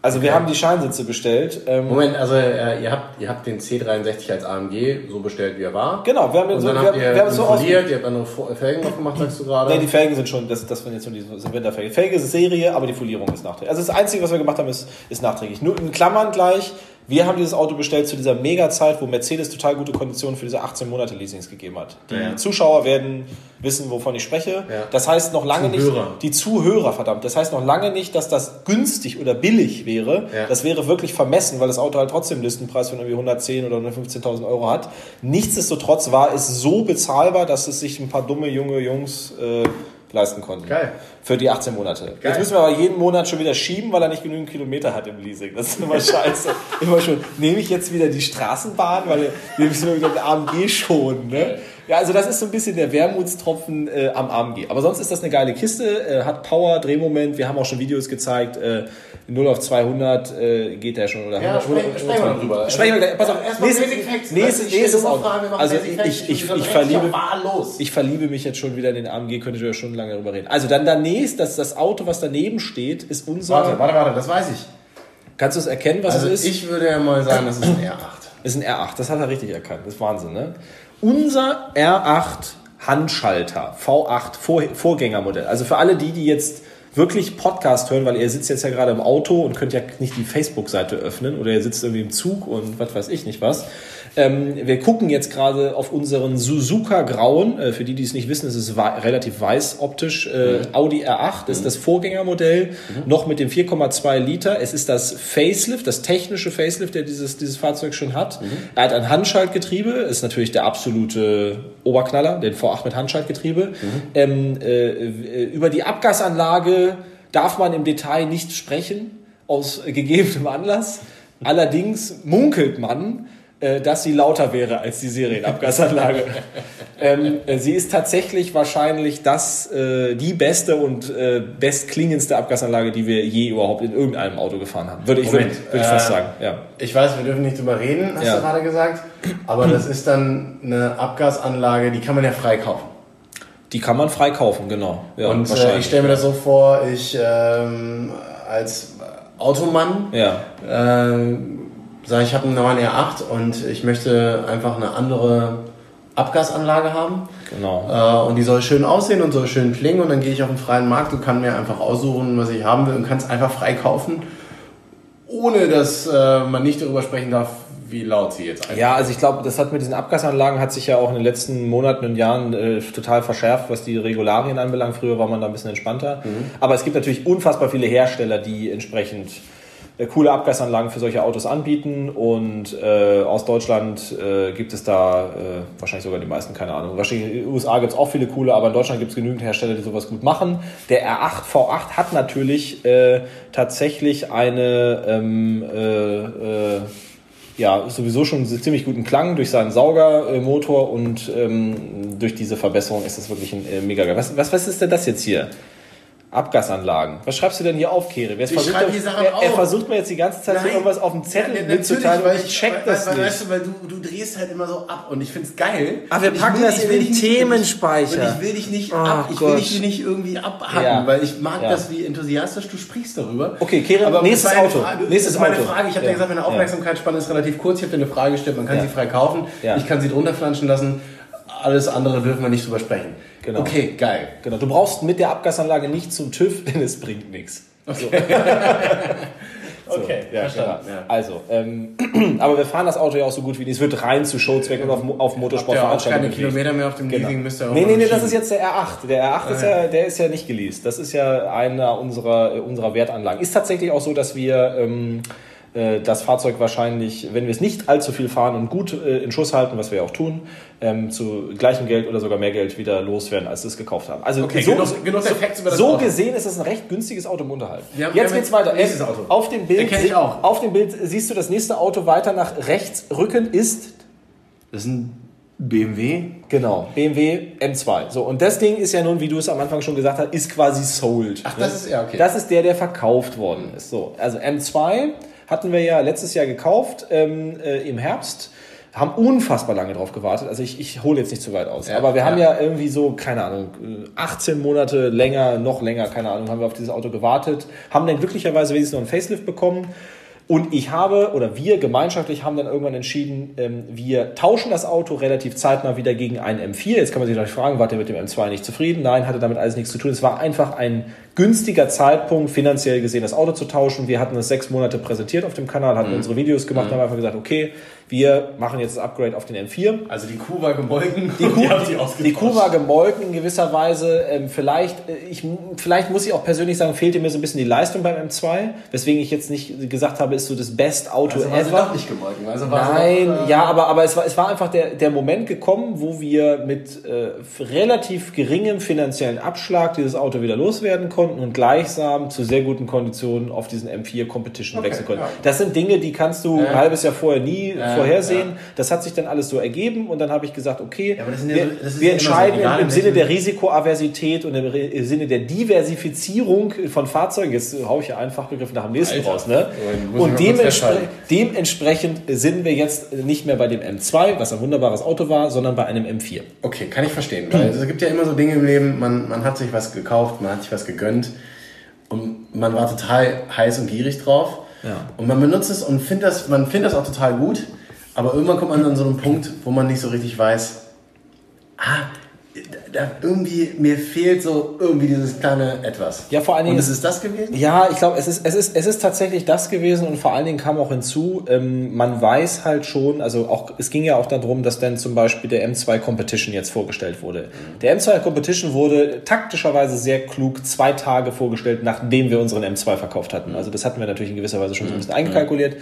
Also wir haben die Schalensitze bestellt. Ähm, Moment, also äh, ihr, habt, ihr habt den C63 als AMG so bestellt, wie er war. Genau, wir haben, Und so, wir, habt wir ihr haben es so aus. isoliert, ihr habt andere Felgen noch gemacht, sagst du gerade. Nee, die Felgen sind schon, das, das sind jetzt nur die sind Winterfelgen. Felge ist Serie, aber die Folierung ist nachträglich. Also das Einzige, was wir gemacht haben, ist, ist nachträglich. Nur in Klammern gleich, wir haben dieses Auto bestellt zu dieser Mega-Zeit, wo Mercedes total gute Konditionen für diese 18 Monate Leasings gegeben hat. Die Ja. Zuschauer werden wissen, wovon ich spreche. Ja. Das heißt noch lange Zuhörer. nicht, die Zuhörer, verdammt, das heißt noch lange nicht, dass das günstig oder billig wäre. Ja. Das wäre wirklich vermessen, weil das Auto halt trotzdem einen Listenpreis von irgendwie 110 oder 115.000 Euro hat. Nichtsdestotrotz war es so bezahlbar, dass es sich ein paar dumme junge Jungs äh, leisten konnten. Geil. Für die 18 Monate. Geil. Jetzt müssen wir aber jeden Monat schon wieder schieben, weil er nicht genügend Kilometer hat im Leasing. Das ist immer scheiße. immer schon, nehme ich jetzt wieder die Straßenbahn, weil wir müssen wieder den AMG schonen. Ne? Ja, also das ist so ein bisschen der Wermutstropfen äh, am AMG. Aber sonst ist das eine geile Kiste, äh, hat Power, Drehmoment. Wir haben auch schon Videos gezeigt. Äh, 0 auf 200 äh, geht der schon. Oder Ja, 100, sprechen- sprechen wir drüber. Sprechen wir gleich. Pass auf, nächstes, nächstes, stelle nächstes dumme Auto. Also ich, ich, ich, ich, verliebe, ich verliebe mich jetzt schon wieder in den AMG, könnte ich ja schon lange darüber reden. Also dann danächst, das, das Auto, was daneben steht, ist unser. Warte, warte, warte, das weiß ich. Kannst du es erkennen, was Also es ist? ich würde ja mal sagen, das ist ein R8. ist ein R8, das hat er richtig erkannt. Das ist Wahnsinn, ne? Unser R8 Handschalter, V8 Vor Vorgängermodell. Also für alle die, die jetzt wirklich Podcast hören, weil ihr sitzt jetzt ja gerade im Auto und könnt ja nicht die Facebook-Seite öffnen oder ihr sitzt irgendwie im Zug und was weiß ich nicht was. Ähm, wir gucken jetzt gerade auf unseren Suzuka Grauen. Äh, für die, die es nicht wissen, es ist relativ weiß optisch. Äh, Audi R8 ist das Vorgängermodell, noch mit dem 4,2 Liter. Es ist das Facelift, das technische Facelift, der dieses, dieses Fahrzeug schon hat. Er hat ein Handschaltgetriebe, ist natürlich der absolute Oberknaller, den V8 mit Handschaltgetriebe. Ähm, äh, über die Abgasanlage darf man im Detail nicht sprechen, aus gegebenem Anlass. Allerdings munkelt man, dass sie lauter wäre als die Serienabgasanlage. ähm, äh, sie ist tatsächlich wahrscheinlich das, äh, die beste und äh, bestklingendste Abgasanlage, die wir je überhaupt in irgendeinem Auto gefahren haben. Würde ich, würde, Moment, würde ich fast äh, sagen. Ja. Ich weiß, wir dürfen nicht drüber reden, hast Ja. du gerade gesagt. Aber das ist dann eine Abgasanlage, die kann man ja frei kaufen. Die kann man frei kaufen, genau. Ja, Und äh, ich stelle mir das so vor, ich ähm, als Automann ja. äh, sage, ich habe einen neuen R8 und ich möchte einfach eine andere Abgasanlage haben. Genau. Äh, und die soll schön aussehen und soll schön klingen und dann gehe ich auf den freien Markt und kann mir einfach aussuchen, was ich haben will und kann es einfach frei kaufen, ohne dass äh, man nicht darüber sprechen darf, wie laut sie jetzt einfach Ja, also ich glaube, das hat mit diesen Abgasanlagen hat sich ja auch in den letzten Monaten und Jahren äh, total verschärft, was die Regularien anbelangt. Früher war man da ein bisschen entspannter. Aber es gibt natürlich unfassbar viele Hersteller, die entsprechend coole Abgasanlagen für solche Autos anbieten und äh, aus Deutschland äh, gibt es da äh, wahrscheinlich sogar die meisten, keine Ahnung. Wahrscheinlich in den USA gibt es auch viele coole, aber in Deutschland gibt es genügend Hersteller, die sowas gut machen. Der R8 V8 hat natürlich äh, tatsächlich eine ähm, äh, äh, ja, sowieso schon einen ziemlich guten Klang durch seinen Saugermotor und ähm, durch diese Verbesserung ist das wirklich ein äh, mega geil. Was, was, was ist denn das jetzt hier? Abgasanlagen. Was schreibst du denn hier auf? Jetzt Ich versucht er, er, er versucht mir jetzt die ganze Zeit so irgendwas auf dem Zettel Ja, mitzuteilen weil ich check das weil, nicht. Weißt du, weil du, du drehst halt immer so ab und ich find's geil. Ah, wir packen will- das in den Themenspeicher. Und ich will dich nicht Oh ab, ich will Gott. dich nicht irgendwie abhacken, Ja. weil ich mag Ja. das, wie enthusiastisch du sprichst darüber. Okay, Kere, Aber nächstes das war eine Auto. Frage, Nächstes das ist meine Auto. Frage. Ich habe Ja. gesagt, meine. Aufmerksamkeitsspanne ist relativ kurz. Ich habe dir eine Frage gestellt, man kann sie frei kaufen. Ich kann sie drunter flanschen lassen. Alles andere dürfen wir nicht drüber sprechen. Genau. Okay, geil. Genau, du brauchst mit der Abgasanlage nicht zum TÜV, denn es bringt nichts. So, Okay, ja, verstanden, genau. ja. Also, ähm, aber wir fahren das Auto ja auch so gut wie nie. Es wird rein zu Showzwecken und auf, auf Motorsportveranstaltungen. keine. Kilometer mehr auf dem Genau. Leasing, müsst ihr auch Nee, nee, nee, das ist jetzt der R8. Der R8 ist ja, der ist ja nicht geleast. Das ist ja einer unserer, äh, unserer Wertanlagen. Ist tatsächlich auch so, dass wir ähm, äh, das Fahrzeug wahrscheinlich, wenn wir es nicht allzu viel fahren und gut äh, in Schuss halten, was wir ja auch tun, ähm, zu gleichem Geld oder sogar mehr Geld wieder loswerden, als wir es gekauft haben. Also Okay, so, genug- genug das so Auto. gesehen ist es ein recht günstiges Auto im Unterhalt. Haben- Jetzt geht's weiter. nächstes Auto. Auf dem Bild, Den kenn ich auch. auf dem Bild siehst du das nächste Auto weiter nach rechts rücken ist Das ist ein BMW. Genau, BMW M2. So, und das Ding ist ja nun, wie du es am Anfang schon gesagt hast, ist quasi sold. Ach, das ist- ja, okay. Das ist der, der verkauft worden ist. So, also M2 hatten wir ja letztes Jahr gekauft ähm, äh, im Herbst. Haben unfassbar lange drauf gewartet. Also ich, ich hole jetzt nicht zu weit aus. Ja, aber wir haben ja. ja irgendwie so, keine Ahnung, äh, 18 Monate länger, noch länger, keine Ahnung, haben wir auf dieses Auto gewartet. Haben dann glücklicherweise wenigstens noch einen Facelift bekommen. Und ich habe, oder wir gemeinschaftlich haben dann irgendwann entschieden, ähm, wir tauschen das Auto relativ zeitnah wieder gegen einen M4. Jetzt kann man sich natürlich fragen, wart ihr mit dem M2 nicht zufrieden? Nein, hatte damit alles nichts zu tun. Es war einfach ein günstiger Zeitpunkt, finanziell gesehen, das Auto zu tauschen. Wir hatten es sechs Monate präsentiert auf dem Kanal, Mhm. hatten unsere Videos gemacht, haben einfach gesagt, okay, wir machen jetzt das Upgrade auf den M4. Also die Kuh war gemolken. Die Kuh, die, die Kuh war gemolken in gewisser Weise. Ähm, vielleicht, äh, ich, vielleicht muss ich auch persönlich sagen, fehlte mir so ein bisschen die Leistung beim M2, weswegen ich jetzt nicht gesagt habe, ist so das Best Auto Also war ever. doch nicht gemolken. Also war Nein, doch, äh, ja, aber, aber es, war, es war einfach der, der Moment gekommen, wo wir mit äh, relativ geringem finanziellen Abschlag dieses Auto wieder loswerden konnten und gleichsam zu sehr guten Konditionen auf diesen M4 Competition Okay, wechseln konnten. ja. Das sind Dinge, die kannst du Ja. ein halbes Jahr vorher nie Ja, vorhersehen. ja. Das hat sich dann alles so ergeben und dann habe ich gesagt, okay, Ja, wir, so- wir so, entscheiden egal im, in Sinne der Risikoaversität und im Sinne der Diversifizierung von Fahrzeugen. Jetzt haue ich ja einen Fachbegriff nach dem nächsten Alter. raus. Ne? Und man kurz dementspre festhalten. dementsprechend sind wir jetzt nicht mehr bei dem M2, was ein wunderbares Auto war, sondern bei einem M4. Okay, kann ich verstehen. Weil es gibt ja immer so Dinge im Leben, man, man hat sich was gekauft, man hat sich was gegönnt und man war total heiß und gierig drauf. Ja. Und man benutzt es und findet das, man findet das auch total gut, aber irgendwann kommt man an so einen Punkt, wo man nicht so richtig weiß, ah, da irgendwie, mir fehlt so irgendwie dieses kleine Etwas. Ja, vor allen Dingen Und ist- es das gewesen? Ja, ich glaube, es ist, es, ist, es ist tatsächlich das gewesen und vor allen Dingen kam auch hinzu, ähm, man weiß halt schon, also auch, es ging ja auch darum, dass dann zum Beispiel der M2 Competition jetzt vorgestellt wurde. Der M2 Competition wurde taktischerweise sehr klug zwei Tage vorgestellt, nachdem wir unseren M2 verkauft hatten. Also das hatten wir natürlich in gewisser Weise schon so ein bisschen eingekalkuliert.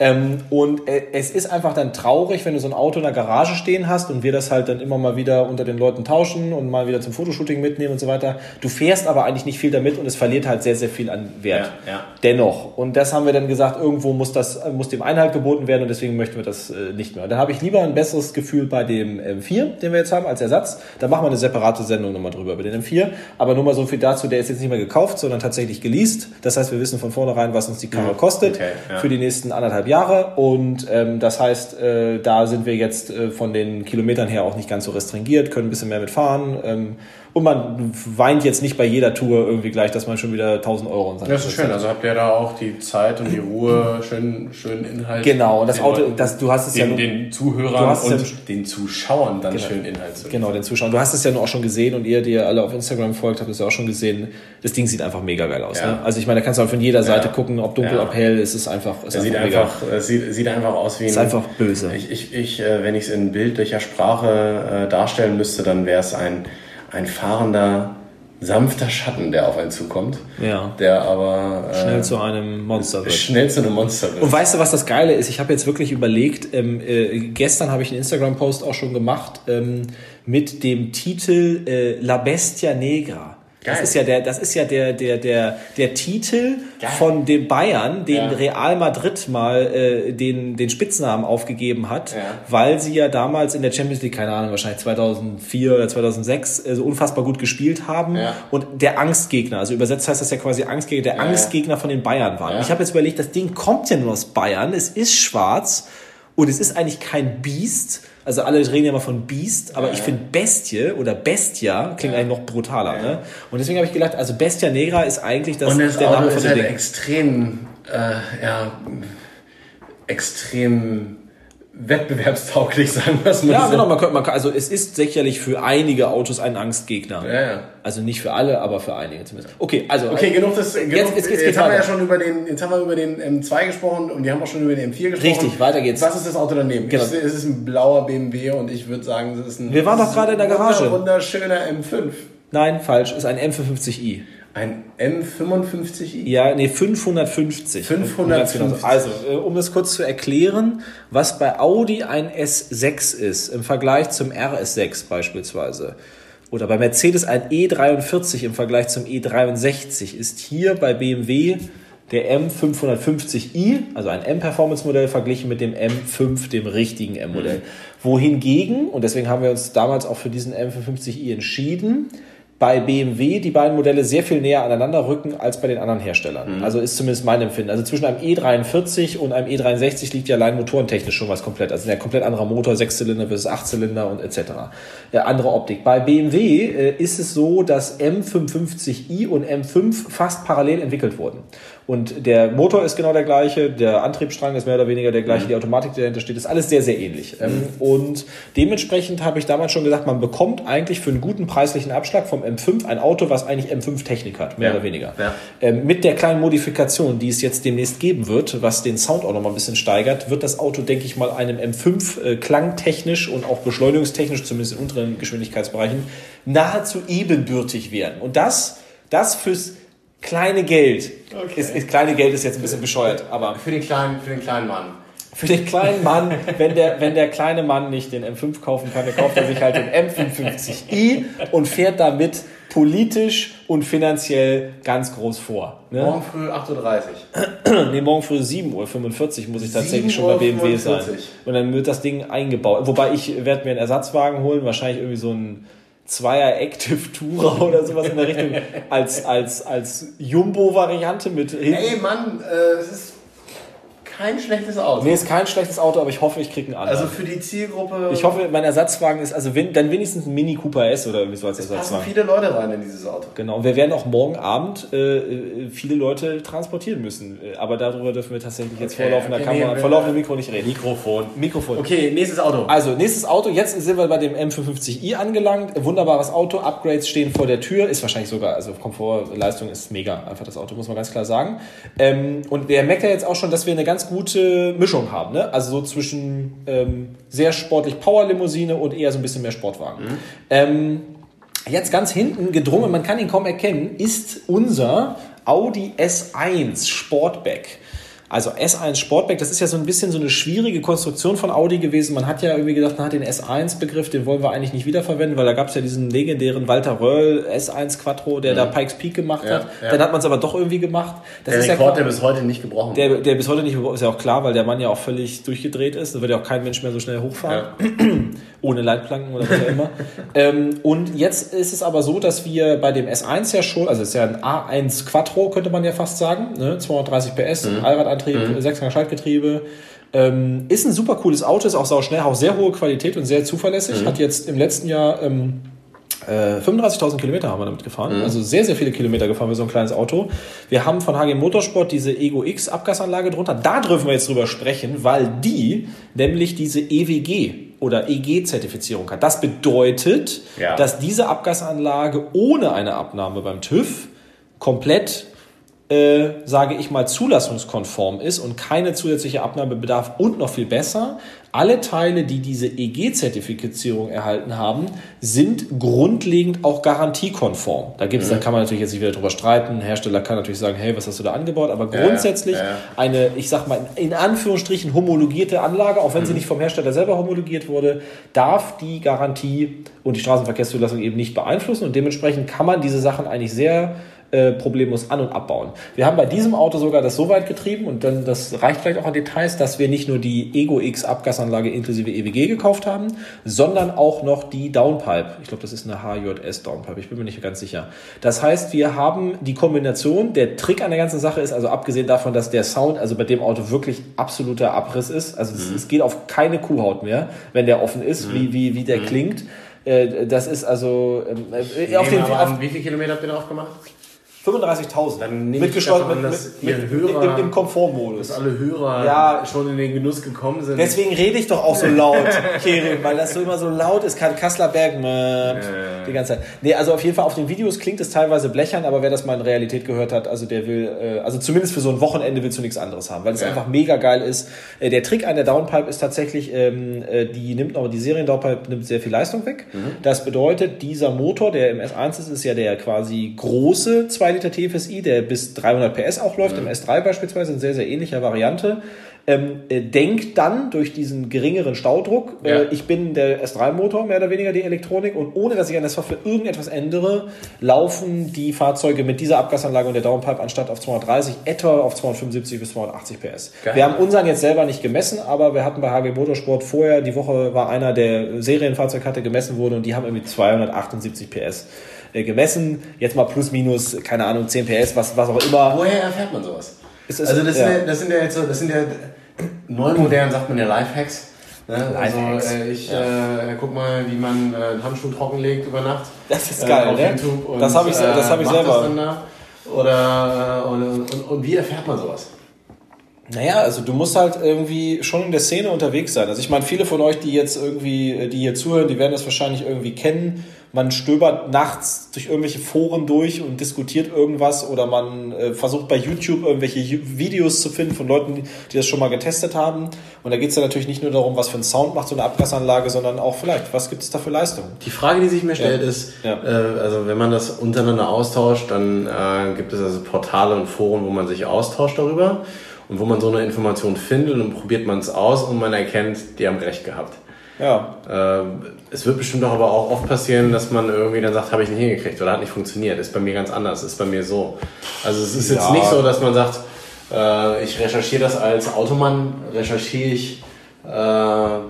Ähm, und äh, es ist einfach dann traurig, wenn du so ein Auto in der Garage stehen hast und wir das halt dann immer mal wieder unter den Leuten tauschen und mal wieder zum Fotoshooting mitnehmen und so weiter. Du fährst aber eigentlich nicht viel damit und es verliert halt sehr, sehr viel an Wert. Ja, ja. Dennoch. Und das haben wir dann gesagt, irgendwo muss das, äh, muss dem Einhalt geboten werden und deswegen möchten wir das äh, nicht mehr. Und dann habe ich lieber ein besseres Gefühl bei dem M4, den wir jetzt haben, als Ersatz. Da machen wir eine separate Sendung nochmal drüber über den M4. Aber nur mal so viel dazu, der ist jetzt nicht mehr gekauft, sondern tatsächlich geleast. Das heißt, wir wissen von vornherein, was uns die Karre kostet Okay, ja. für die nächsten anderthalb Jahre. Und ähm, das heißt, äh, da sind wir jetzt äh, von den Kilometern her auch nicht ganz so restringiert, können ein bisschen mehr mitfahren. Ähm, und man weint jetzt nicht bei jeder Tour irgendwie gleich, dass man schon wieder 1000 Euro in Das ist schön. Also habt ihr da auch die Zeit und die Ruhe, schön, schön Inhalt. Genau, und das Auto, Leuten, das, du hast es ja den, nun- den Zuhörern es und ja- den Zuschauern dann schön Inhalt zu Genau, den Zuschauern. Du hast es ja nur auch schon gesehen und ihr, die ihr alle auf Instagram folgt, habt es ja auch schon gesehen. Das Ding sieht einfach mega geil aus. Ja. Ne? Also ich meine, da kannst du von jeder Seite gucken, ob dunkel, Ja. ob hell. Es ist einfach, es ist sieht mega. einfach, es sieht, sieht einfach aus wie ein. ist einfach böse. Ich, ich, ich äh, wenn ich es in bildlicher Sprache äh, darstellen müsste, dann wäre es ein, ein fahrender sanfter Schatten, der auf einen zukommt. Ja. Der aber äh, Schnell zu einem Monster wird. schnell zu einem Monster wird. Und weißt du, was das Geile ist? Ich habe jetzt wirklich überlegt, ähm, äh, gestern habe ich einen Instagram-Post auch schon gemacht ähm, mit dem Titel äh, La Bestia Negra. Das Geil. ist ja der, das ist ja der, der, der, der Titel Geil. von den Bayern, den Ja. Real Madrid mal äh, den, den Spitznamen aufgegeben hat, Ja. weil sie ja damals in der Champions League, keine Ahnung, wahrscheinlich 2004 oder 2006 äh, so unfassbar gut gespielt haben Ja. und der Angstgegner, also übersetzt heißt das ja quasi Angstgegner, der. Angstgegner von den Bayern waren. Ich habe jetzt überlegt, das Ding kommt ja nur aus Bayern, es ist schwarz und es ist eigentlich kein Biest. Also alle reden ja immer von Biest, aber Ja. ich finde Bestie oder Bestia klingt eigentlich noch brutaler. Ne? Und deswegen habe ich gedacht, also Bestia Negra ist eigentlich das, Und das der Auto Name von ist dem halt Ding. extrem, äh, ja, extrem wettbewerbstauglich, sagen wir es mal Ja, so. genau, man kann, man kann, also es ist sicherlich für einige Autos ein Angstgegner. Ja, ja. Also nicht für alle, aber für einige zumindest. Okay, also Okay, genug des. Genug, Jetzt- jetzt geht's- geht's haben wir ja schon über den, jetzt haben wir über den M2 gesprochen und wir haben auch schon über den M4 gesprochen. Richtig, weiter geht's. Was ist das Auto daneben? Genau. Ich, es ist ein blauer BMW und ich würde sagen, es ist ein. Wir waren doch gerade in der Garage. wunder- Wunderschöner M5. nein, falsch, ist ein M55i. Ein M55i. Ja, nee, 550. 550. Ganz genau. Also, äh, um das kurz zu erklären, was bei Audi ein S6 ist, im Vergleich zum RS6 beispielsweise, oder bei Mercedes ein E43 im Vergleich zum E63, ist hier bei BMW der M550i, also ein M-Performance-Modell, verglichen mit dem M5, dem richtigen M-Modell. Wohingegen, und deswegen haben wir uns damals auch für diesen M550i entschieden, bei BMW die beiden Modelle sehr viel näher aneinander rücken als bei den anderen Herstellern. Also ist zumindest mein Empfinden. Also zwischen einem E43 und einem E63 liegt ja allein motorentechnisch schon was komplett. Also ein komplett anderer Motor, Sechszylinder versus Achtzylinder und etc. Ja, andere Optik. Bei BMW äh, ist es so, dass M550i und M5 fast parallel entwickelt wurden. Und der Motor ist genau der gleiche, der Antriebsstrang ist mehr oder weniger der gleiche, die Automatik, die dahinter steht, ist alles sehr, sehr ähnlich. Ähm, Und dementsprechend habe ich damals schon gesagt, man bekommt eigentlich für einen guten preislichen Abschlag vom M5 ein Auto, was eigentlich M5-Technik hat, mehr Ja. oder weniger. Ja. Ähm, mit der kleinen Modifikation, die es jetzt demnächst geben wird, was den Sound auch noch mal ein bisschen steigert, wird das Auto, denke ich mal, einem M5 äh, klangtechnisch und auch beschleunigungstechnisch, zumindest in unteren Geschwindigkeitsbereichen, nahezu ebenbürtig werden. Und das, das fürs kleine Geld. Okay. Ist, ist, kleine Geld ist jetzt ein bisschen bescheuert, aber Für den kleinen, für den kleinen Mann. für den kleinen Mann, wenn der, wenn der kleine Mann nicht den M5 kaufen kann, dann kauft er sich halt den M55i und fährt damit politisch und finanziell ganz groß vor. Ne? Morgen früh 8.30 Uhr. Nee, morgen früh 7.45 Uhr muss ich tatsächlich schon bei BMW sein. 7.45 Und dann wird das Ding eingebaut. Wobei ich werde mir einen Ersatzwagen holen, wahrscheinlich irgendwie so ein Zweier Active Tourer oder sowas in der Richtung, als, als, als Jumbo-Variante mit hinten. Ey Mann, äh, es ist kein schlechtes Auto. Nee, ist kein schlechtes Auto, aber ich hoffe, ich kriege einen anderen. Also für die Zielgruppe. ich hoffe, mein Ersatzwagen ist, also wenn, dann wenigstens ein Mini Cooper S oder wie so als passen Ersatzwagen. viele Leute rein in dieses Auto. Genau, und wir werden auch morgen Abend äh, äh, viele Leute transportieren müssen. Äh, Aber darüber dürfen wir tatsächlich jetzt Okay, vor laufender okay, Kamera, nee, vor laufendem Mikro nicht reden. Mikrofon. Mikrofon. Okay, nächstes Auto. Also, nächstes Auto. Jetzt sind wir bei dem M550i angelangt. Wunderbares Auto. Upgrades stehen vor der Tür. Ist wahrscheinlich sogar, also Komfort, Leistung ist mega. Einfach das Auto, muss man ganz klar sagen. Ähm, und wir merken ja jetzt auch schon, dass wir eine ganz gute Mischung haben. Ne? Also so zwischen ähm, sehr sportlich Power-Limousine und eher so ein bisschen mehr Sportwagen. Ähm, Jetzt ganz hinten gedrungen, man kann ihn kaum erkennen, ist unser Audi S1 Sportback. Also S1 Sportback, das ist ja so ein bisschen so eine schwierige Konstruktion von Audi gewesen. Man hat ja irgendwie gedacht, man hat den S1-Begriff, den wollen wir eigentlich nicht wiederverwenden, weil da gab es ja diesen legendären Walter Röll S1 Quattro, der da Pikes Peak gemacht Ja, hat. ja. Dann hat man es aber doch irgendwie gemacht. Das der ist ja Rekord, klar- der bis heute nicht gebrochen der, der bis heute nicht ist ja auch klar, weil der Mann ja auch völlig durchgedreht ist. Da wird ja auch kein Mensch mehr so schnell hochfahren. Ohne Leitplanken oder was auch immer. ähm, und jetzt ist es aber so, dass wir bei dem S1 ja schon, also es ist ja ein A1 Quattro, könnte man ja fast sagen, ne? 230 PS, Allradantrieb, Sechsgang Schaltgetriebe. Ähm, ist ein super cooles Auto, ist auch sau schnell, auch sehr hohe Qualität und sehr zuverlässig. Hat jetzt im letzten Jahr ähm, äh, 35.000 Kilometer haben wir damit gefahren. Also sehr, sehr viele Kilometer gefahren für so ein kleines Auto. Wir haben von HG Motorsport diese Ego X Abgasanlage drunter. Da dürfen wir jetzt drüber sprechen, weil die nämlich diese EWG oder EG-Zertifizierung hat. Das bedeutet, Ja. dass diese Abgasanlage ohne eine Abnahme beim TÜV komplett äh, sage ich mal, zulassungskonform ist und keine zusätzliche Abnahme bedarf und noch viel besser, alle Teile, die diese EG-Zertifizierung erhalten haben, sind grundlegend auch garantiekonform. Da gibt's, mhm. da kann man natürlich jetzt nicht wieder drüber streiten. Ein Hersteller kann natürlich sagen, hey, was hast du da angebaut? Aber grundsätzlich ja, ja. eine, ich sag mal, in Anführungsstrichen homologierte Anlage, auch wenn mhm. sie nicht vom Hersteller selber homologiert wurde, darf die Garantie und die Straßenverkehrszulassung eben nicht beeinflussen. Und dementsprechend kann man diese Sachen eigentlich sehr äh, problemlos an- und abbauen. Wir haben bei diesem Auto sogar das so weit getrieben und dann, das reicht vielleicht auch an Details, dass wir nicht nur die Ego X Abgasanlage inklusive EWG gekauft haben, sondern auch noch die Downpipe. Ich glaube, das ist eine HJS Downpipe. Ich bin mir nicht ganz sicher. Das heißt, wir haben die Kombination. Der Trick an der ganzen Sache ist also abgesehen davon, dass der Sound also bei dem Auto wirklich absoluter Abriss ist. Also mhm. es, es, geht auf keine Kuhhaut mehr, wenn der offen ist, mhm. wie, wie, wie der mhm. klingt. Äh, das ist also ähm, äh, auf den, auf, wie viele Kilometer habt ihr drauf gemacht? 35.000. Dann nehme ich davon, mit, dass mit, mit, Hörer, im, im Komfortmodus. Dass alle Hörer ja, schon in den Genuss gekommen sind. Deswegen rede ich doch auch so laut, Kerim, weil das so immer so laut ist. Kann Kassler Berg äh, die ganze Zeit. Nee, also auf jeden Fall auf den Videos klingt es teilweise blechern, aber wer das mal in Realität gehört hat, also der will, äh, also zumindest für so ein Wochenende willst du nichts anderes haben, weil es ja. einfach mega geil ist. Äh, der Trick an der Downpipe ist tatsächlich, ähm, äh, die nimmt noch, die Serien Downpipe nimmt sehr viel Leistung weg. Mhm. Das bedeutet, dieser Motor, der im S1 ist, ist ja der quasi große 2 Liter TFSI, der bis 300 PS auch läuft, mhm. im S3 beispielsweise, in sehr, sehr ähnlicher Variante. Ähm, äh, denkt dann durch diesen geringeren Staudruck, äh, ja. äh, ich bin der S3-Motor, mehr oder weniger die Elektronik, und ohne dass ich an der Software irgendetwas ändere, laufen die Fahrzeuge mit dieser Abgasanlage und der Downpipe anstatt auf 230 etwa auf 275 bis 280 PS. Geil. Wir haben unseren jetzt selber nicht gemessen, aber wir hatten bei HG Motorsport vorher, die Woche war einer, der Serienfahrzeug hatte, gemessen wurde und die haben irgendwie 278 PS gemessen. Jetzt mal plus minus, keine Ahnung, 10 PS, was, was auch immer. Woher erfährt man sowas? Es also das, ja. sind ja, das sind ja jetzt so, das sind ja neu modern, sagt man ja Lifehacks. Ne? Also äh, ich ja. äh, guck mal, wie man äh, einen Handschuh trockenlegt über Nacht. Das ist geil, äh, ne? Und, das habe ich, das hab ich äh, selber. Oder und, und, und wie erfährt man sowas? Naja, also du musst halt irgendwie schon in der Szene unterwegs sein. Also ich meine, viele von euch, die jetzt irgendwie, die hier zuhören, die werden das wahrscheinlich irgendwie kennen man stöbert nachts durch irgendwelche Foren durch und diskutiert irgendwas oder man äh, versucht bei YouTube irgendwelche Videos zu finden von Leuten, die, das schon mal getestet haben. Und da geht es dann natürlich nicht nur darum, was für ein Sound macht so eine Abgasanlage, sondern auch vielleicht, was gibt es da für Leistungen. Die Frage, die sich mir stellt, ja. ist, ja. Äh, also wenn man das untereinander austauscht, dann äh, gibt es also Portale und Foren, wo man sich austauscht darüber und wo man so eine Information findet und dann probiert man es aus und man erkennt, die haben recht gehabt. Ja. Äh, es wird bestimmt auch aber auch oft passieren, dass man irgendwie dann sagt, habe ich nicht hingekriegt oder hat nicht funktioniert. Ist bei mir ganz anders, ist bei mir so. Also es ist ja. jetzt nicht so, dass man sagt, äh, ich recherchiere das als Automann, recherchiere ich äh,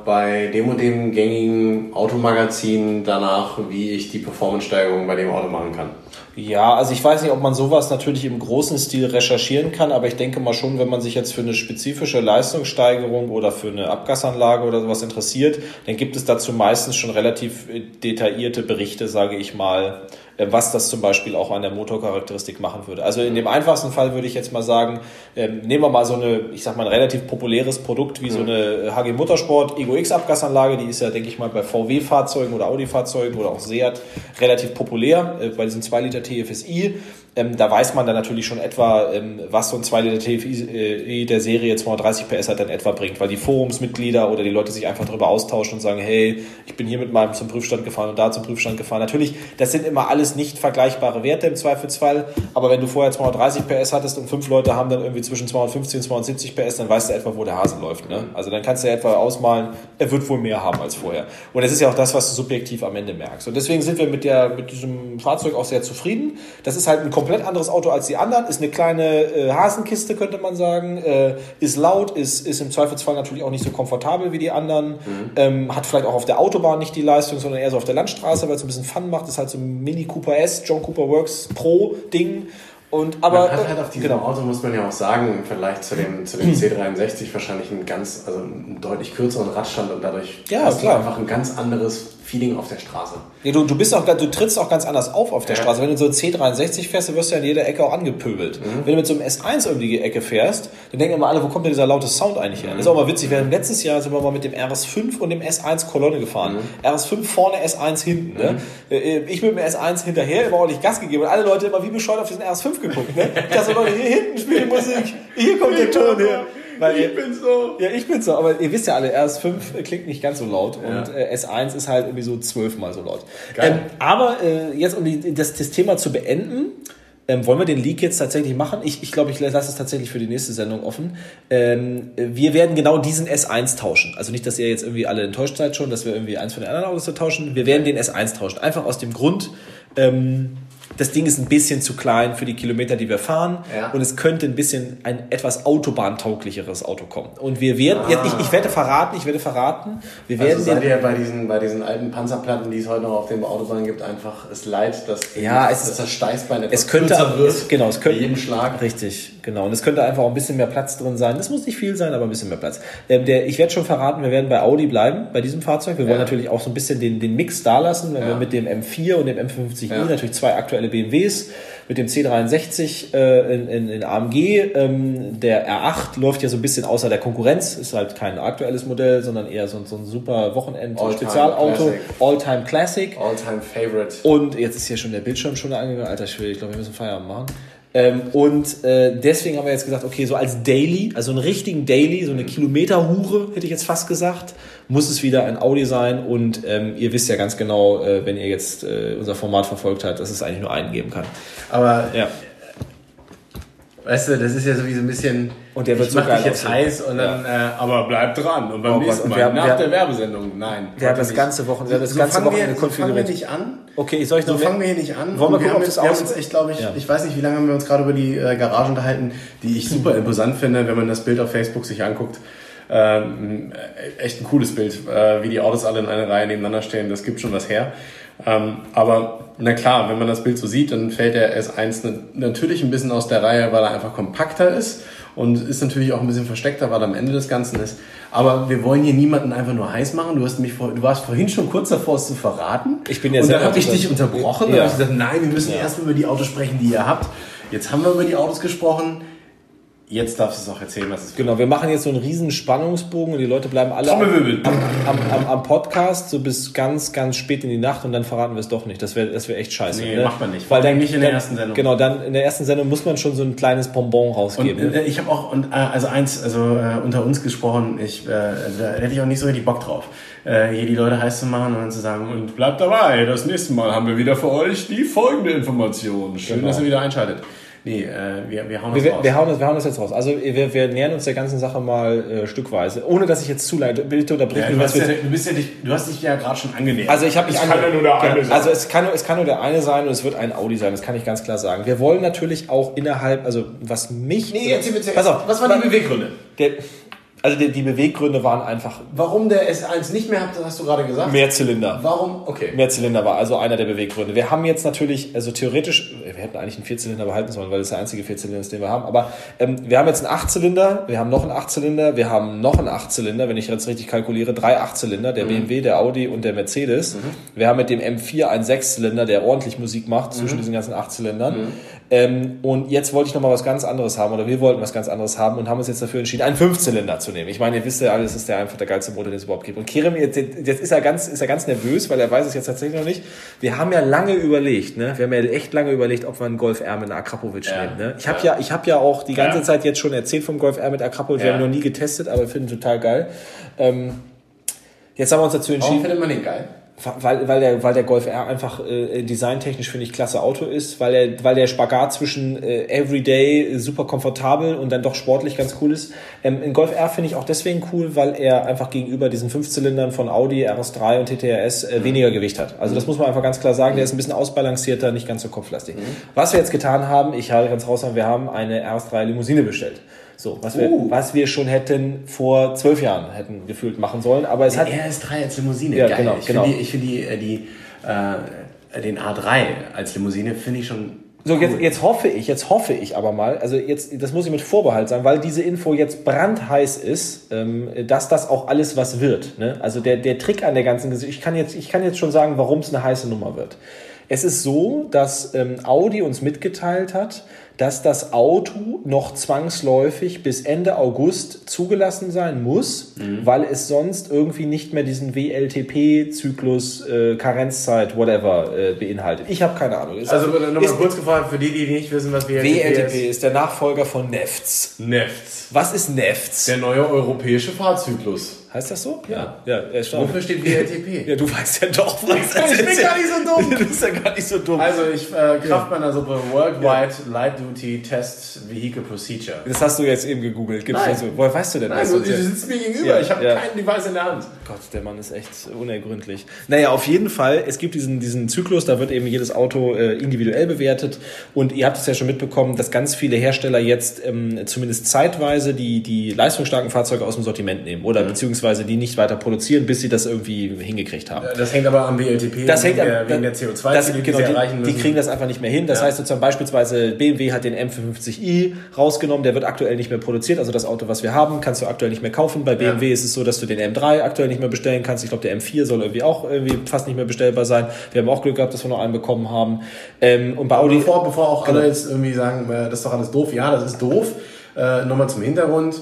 bei dem und dem gängigen Automagazin danach, wie ich die Performance-Steigerung bei dem Auto machen kann. Ja, also ich weiß nicht, ob man sowas natürlich im großen Stil recherchieren kann, aber ich denke mal schon, wenn man sich jetzt für eine spezifische Leistungssteigerung oder für eine Abgasanlage oder sowas interessiert, dann gibt es dazu meistens schon relativ äh, detaillierte Berichte, sage ich mal, äh, was das zum Beispiel auch an der Motorcharakteristik machen würde. Also in dem einfachsten Fall würde ich jetzt mal sagen, ähm, nehmen wir mal so eine, ich sag mal, ein relativ populäres Produkt wie so eine HG Motorsport Ego X Abgasanlage, die ist ja, denke ich mal, bei VW-Fahrzeugen oder Audi-Fahrzeugen oder auch Seat relativ populär, äh, bei diesen 2 Liter TFSI. Ähm, da weiß man dann natürlich schon etwa, ähm, was so ein 2 Liter TFI äh, der Serie 230 PS halt dann etwa bringt, weil die Forumsmitglieder oder die Leute sich einfach darüber austauschen und sagen, hey, ich bin hier mit meinem zum Prüfstand gefahren und da zum Prüfstand gefahren. Natürlich, das sind immer alles nicht vergleichbare Werte im Zweifelsfall, aber wenn du vorher 230 PS hattest und fünf Leute haben dann irgendwie zwischen 250 und 270 PS, dann weißt du etwa, wo der Hase läuft. Ne? Also dann kannst du etwa ausmalen, er wird wohl mehr haben als vorher. Und das ist ja auch das, was du subjektiv am Ende merkst. Und deswegen sind wir mit, der, mit diesem Fahrzeug auch sehr zufrieden. Das ist halt ein komplett anderes Auto als die anderen, ist eine kleine äh, Hasenkiste, könnte man sagen, äh, ist laut, ist, ist im Zweifelsfall natürlich auch nicht so komfortabel wie die anderen, mhm. ähm, hat vielleicht auch auf der Autobahn nicht die Leistung, sondern eher so auf der Landstraße, weil es ein bisschen Fun macht, ist halt so ein Mini Cooper S, John Cooper Works Pro Ding. Und, aber, man hat halt auf diesem genau. Auto, muss man ja auch sagen, im Vergleich zu dem, zu dem C63 wahrscheinlich einen ganz, also einen deutlich kürzeren Radstand und dadurch ja, klar. einfach ein ganz anderes Feeling auf der Straße. Ja, du, du bist auch, du trittst auch ganz anders auf auf der Ja. Straße. Wenn du so ein C63 fährst, dann wirst du ja in jeder Ecke auch angepöbelt. Mhm. Wenn du mit so einem S1 um die Ecke fährst, dann denken immer alle, wo kommt denn dieser laute Sound eigentlich her? Das ist auch mal witzig. Wir haben letztes Jahr sind wir mal mit dem RS5 und dem S1 Kolonne gefahren. Mhm. RS5 vorne, S1 hinten. Ne? Äh, Ich mit dem S1 hinterher immer ordentlich Gas gegeben und alle Leute immer wie bescheuert auf diesen RS5 geguckt. Ne? Ich dachte so, Leute, hier hinten spielt Musik, hier kommt der Ton her. Weil ihr- bin so. ja, ich bin so, aber ihr wisst ja alle, RS5 klingt nicht ganz so laut und äh, S1 ist halt irgendwie so zwölfmal so laut. Ähm, aber äh, jetzt, um die, das, das Thema zu beenden, ähm, wollen wir den Leak jetzt tatsächlich machen? Ich, ich glaube, ich lasse es tatsächlich für die nächste Sendung offen. Ähm, wir werden genau diesen S1 tauschen. Also nicht, dass ihr jetzt irgendwie alle enttäuscht seid schon, dass wir irgendwie eins von den anderen Autos tauschen. Wir werden den S1 tauschen. Einfach aus dem Grund, ähm, das Ding ist ein bisschen zu klein für die Kilometer, die wir fahren. Ja. Und es könnte ein bisschen ein etwas autobahntauglicheres Auto kommen. Und wir werden, jetzt, ich, ich werde verraten, ich werde verraten, wir werden Also seid ihr bei diesen, bei diesen alten Panzerplatten, die es heute noch auf den Autobahnen gibt, einfach es leid, dass, Ja, dass es- das Steißbein etwas es könnte, wird. es, genau, es könnte, jedem Schlag. Richtig, genau. Und es könnte einfach auch ein bisschen mehr Platz drin sein. Das muss nicht viel sein, aber ein bisschen mehr Platz. Ähm, der, ich werde schon verraten, wir werden bei Audi bleiben, bei diesem Fahrzeug. Wir wollen Ja. natürlich auch so ein bisschen den, den Mix da lassen, wenn wir mit dem M4 und dem M50i Ja. natürlich zwei aktuelle BMWs, mit dem C63 äh, in, in, in AMG. Ähm, der R8 läuft ja so ein bisschen außer der Konkurrenz, ist halt kein aktuelles Modell, sondern eher so, ein- so ein super Wochenend-Spezialauto. All-Time Classic. All-time favorite. Und jetzt ist hier schon der Bildschirm schon angegangen. Alter Schwede, ich glaube, wir müssen Feierabend machen. Ähm, und äh, deswegen haben wir jetzt gesagt, okay, so als Daily, also einen richtigen Daily, so eine Kilometerhure, hätte ich jetzt fast gesagt, muss es wieder ein Audi sein. Und ähm, ihr wisst ja ganz genau, äh, wenn ihr jetzt äh, unser Format verfolgt habt, dass es eigentlich nur einen geben kann. Aber Ja. weißt du, das ist ja so wie so ein bisschen. Und der wird ich so mach dich jetzt aussehen. heiß und dann, äh, aber bleib dran. Und beim Oh nächsten Mal, wir haben- nach wir der haben- Werbesendung, nein. Wir haben heute das ganze Wochenende, wir haben das So ganze fangen wir- Wochenende so fangen wir konfiguriert. nicht an. Okay, ich soll ich So noch fangen wir hier nicht an. Wollen wir gucken, haben ob jetzt, das wir haben uns, ich glaube, ich, Ja. ich weiß nicht, wie lange haben wir uns gerade über die äh, Garage unterhalten, die ich super imposant finde, wenn man das Bild auf Facebook sich anguckt. Ähm, äh, echt ein cooles Bild, äh, wie die Autos alle in einer Reihe nebeneinander stehen. Das gibt schon was her. Ähm, aber na klar, wenn man das Bild so sieht, dann fällt der S1 na- natürlich ein bisschen aus der Reihe, weil er einfach kompakter ist und ist natürlich auch ein bisschen versteckter, weil er am Ende des Ganzen ist. Aber wir wollen hier niemanden einfach nur heiß machen. Du, hast mich vor, du warst vorhin schon kurz davor, es zu verraten. Ich bin ja und dann habe ich dich unterbrochen. Ja. Dann habe ich gesagt, nein, wir müssen erst über die Autos sprechen, die ihr habt. Jetzt haben wir über die Autos gesprochen. Jetzt darfst du es auch erzählen, was es Genau, wir machen jetzt so einen riesen Spannungsbogen und die Leute bleiben alle am, am, am, am, Podcast so bis ganz, ganz spät in die Nacht und dann verraten wir es doch nicht. Das wäre das wär echt scheiße. Nee, ne? macht man nicht. Weil dann nicht in der dann- ersten Sendung. Genau, dann in der ersten Sendung muss man schon so ein kleines Bonbon rausgeben. Und ne? äh, ich habe auch, und, äh, also eins, also äh, unter uns gesprochen, ich, äh, da hätte ich auch nicht so richtig Bock drauf, äh, hier die Leute heiß zu machen und dann zu sagen, und bleibt dabei, das nächste Mal haben wir wieder für euch die folgende Information. Schön, Genau. dass ihr wieder einschaltet. Nee, äh, wir, wir hauen das wir, raus. wir, hauen das, wir hauen das jetzt raus. Also wir, wir nähern uns der ganzen Sache mal äh, stückweise, ohne dass ich jetzt zu leid bitte unterbrechen. ja, du, ja, wir- du, bist ja dich, du hast dich ja gerade schon angenähert. Also ich habe mich Es kann ja nur der eine Genau. sein. Also es kann, nur- es kann nur der eine sein und es wird ein Audi sein, das kann ich ganz klar sagen. Wir wollen natürlich auch innerhalb, also was mich... nee, erzähl bitte, Pass auf, was waren die Beweggründe? der, also die, die Beweggründe waren einfach Warum der S1 nicht mehr habt, hast du gerade gesagt? mehr Zylinder. Warum? Okay. Mehr Zylinder war also einer der Beweggründe. Wir haben jetzt natürlich, also theoretisch, wir hätten eigentlich einen Vierzylinder behalten sollen, weil das der einzige Vierzylinder ist, den wir haben. Aber ähm, wir haben jetzt einen Achtzylinder, wir haben noch einen Achtzylinder, wir haben noch einen Achtzylinder, wenn ich jetzt richtig kalkuliere, drei Achtzylinder, der BMW, der Audi und der Mercedes. Wir haben mit dem M4 einen Sechszylinder, der ordentlich Musik macht zwischen diesen ganzen Achtzylindern. Ähm, und jetzt wollte ich noch mal was ganz anderes haben, oder wir wollten was ganz anderes haben und haben uns jetzt dafür entschieden, einen Fünfzylinder zu nehmen. Ich meine, ihr wisst ja alle, das ist der einfach der geilste Motor, den es überhaupt gibt. Und Kerem, jetzt, jetzt ist er ganz, ist er ganz nervös, weil er weiß es jetzt tatsächlich noch nicht. Wir haben ja lange überlegt, ne? Wir haben ja echt lange überlegt, ob wir einen Golf R mit Akrapovic Ja. nehmen. Ne? Ich habe ja. ich habe ja auch die ganze Ja. Zeit jetzt schon erzählt vom Golf R mit Akrapovic. Wir Ja. haben ihn noch nie getestet, aber finden ihn total geil. Ähm, jetzt haben wir uns dazu Warum entschieden. findet man den geil? Weil, weil, der, weil der Golf R einfach äh, designtechnisch, finde ich, klasse Auto ist, weil, er, weil der Spagat zwischen äh, Everyday äh, super komfortabel und dann doch sportlich ganz cool ist. Ähm, ein Golf R finde ich auch deswegen cool, weil er einfach gegenüber diesen Fünfzylindern von Audi, RS3 und TTRS äh, weniger Gewicht hat. Also das muss man einfach ganz klar sagen, der ist ein bisschen ausbalancierter, nicht ganz so kopflastig. Was wir jetzt getan haben, ich halte ganz raus, wir haben eine RS3 Limousine bestellt. So, was wir, Uh. was wir schon hätten vor zwölf Jahren hätten gefühlt machen sollen, aber es hat RS3 als Limousine, Ja, geil. genau, ich genau. finde find die, äh, die, äh, den A3 als Limousine finde ich schon So, jetzt, jetzt hoffe ich, jetzt hoffe ich aber mal, also jetzt, das muss ich mit Vorbehalt sagen, weil diese Info jetzt brandheiß ist, ähm, dass das auch alles was wird. Ne? Also der, der Trick an der ganzen Geschichte, ich kann jetzt, ich kann jetzt schon sagen, warum es eine heiße Nummer wird. Es ist so, dass ähm, Audi uns mitgeteilt hat, dass das Auto noch zwangsläufig bis Ende August zugelassen sein muss, mhm. weil es sonst irgendwie nicht mehr diesen WLTP-Zyklus, äh, Karenzzeit, whatever äh, beinhaltet. Ich habe keine Ahnung. Ist also nochmal kurz gefragt, für die, die nicht wissen, was WLTP, WLTP ist. WLTP ist der Nachfolger von NEFTS. NEFTS. Was ist NEFTS? Der neue europäische Fahrzyklus. Heißt das so? Ja. ja, ja Wofür steht WLTP? ja, du weißt ja doch, was das ist. Ich bin gar nicht so dumm. du bist ja gar nicht so dumm. Also, ich, äh, Kraftbanner-Suppe, Worldwide ja. Light Duty Test Vehicle Procedure. Das hast du jetzt eben gegoogelt. Gibt's Nein. Also, woher weißt du denn Nein, das? du, du sitzt mir gegenüber. Ja, ich habe ja. kein Device in der Hand. Gott, der Mann ist echt unergründlich. Naja, auf jeden Fall, es gibt diesen, diesen Zyklus, da wird eben jedes Auto äh, individuell bewertet. Und ihr habt es ja schon mitbekommen, dass ganz viele Hersteller jetzt ähm, zumindest zeitweise die, die leistungsstarken Fahrzeuge aus dem Sortiment nehmen oder mhm. beziehungsweise die nicht weiter produzieren, bis sie das irgendwie hingekriegt haben. Das hängt aber am WLTP, das hängt wegen, der, wegen der CO2, das, die, genau, die, die, kriegen das einfach nicht mehr hin. Das ja. heißt sozusagen beispielsweise BMW hat den M55i rausgenommen, der wird aktuell nicht mehr produziert. Also das Auto, was wir haben, kannst du aktuell nicht mehr kaufen. Bei BMW ja. ist es so, dass du den M3 aktuell nicht mehr bestellen kannst. Ich glaube, der M4 soll irgendwie auch irgendwie fast nicht mehr bestellbar sein. Wir haben auch Glück gehabt, dass wir noch einen bekommen haben. Ähm, und bei Audi bevor, bevor auch alle genau. jetzt irgendwie sagen, äh, das ist doch alles doof. Ja, das ist doof. Äh, Nochmal zum Hintergrund.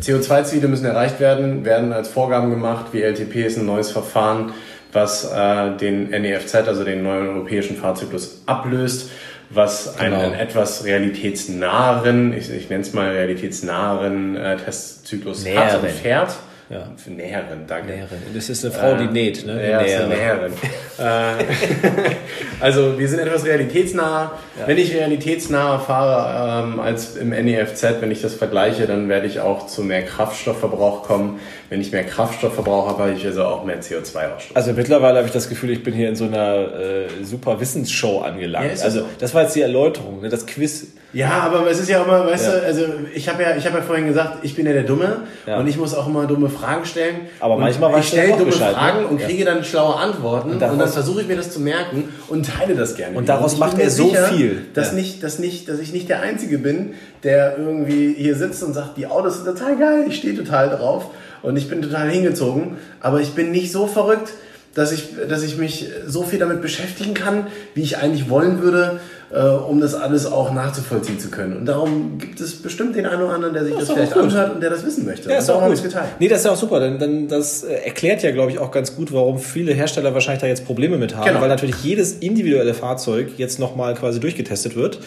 CO2-Ziele müssen erreicht werden, werden als Vorgaben gemacht. WLTP ist ein neues Verfahren, was äh, den NEFZ, also den neuen europäischen Fahrzyklus, ablöst, was genau. einen etwas realitätsnaheren, ich, ich nenne es mal realitätsnaheren äh, Testzyklus Näheren. hat und fährt. Ja. Für Näherin, danke. Näherin. Und das ist eine Frau, die äh, näht, ne? Ja, Näherin. Näherin. Äh, also wir sind etwas realitätsnah. Ja. Wenn ich realitätsnaher fahre ähm, als im NEFZ, wenn ich das vergleiche, dann werde ich auch zu mehr Kraftstoffverbrauch kommen. Wenn ich mehr Kraftstoffverbrauch habe, habe ich also auch mehr CO2-Ausstoß. Also mittlerweile habe ich das Gefühl, ich bin hier in so einer äh, super Wissensshow angelangt. Ja, also so. das war jetzt die Erläuterung, ne? das Quiz. Ja, aber es ist ja immer, weißt du, also ich habe ja, ich habe ja vorhin gesagt, ich bin ja der Dumme und ich muss auch immer dumme Fragen stellen. Aber manchmal war ich stelle dumme Bescheid, ne? Fragen ne? und kriege dann schlaue Antworten und, und dann versuche ich mir das zu merken und teile das gerne. Und daraus macht er so sicher, viel, dass ja. nicht, dass nicht, dass ich nicht der Einzige bin, der irgendwie hier sitzt und sagt, die Autos sind total geil, ich stehe total drauf und ich bin total hingezogen, aber ich bin nicht so verrückt, dass ich, dass ich mich so viel damit beschäftigen kann, wie ich eigentlich wollen würde, äh, um das alles auch nachzuvollziehen zu können. Und darum gibt es bestimmt den einen oder anderen, der sich das, das vielleicht anhört und der das wissen möchte. Ja, ist auch gut. geteilt. Nee, das ist ja auch super, denn, denn das äh, erklärt ja, glaube ich, auch ganz gut, warum viele Hersteller wahrscheinlich da jetzt Probleme mit haben, genau. weil natürlich jedes individuelle Fahrzeug jetzt nochmal quasi durchgetestet wird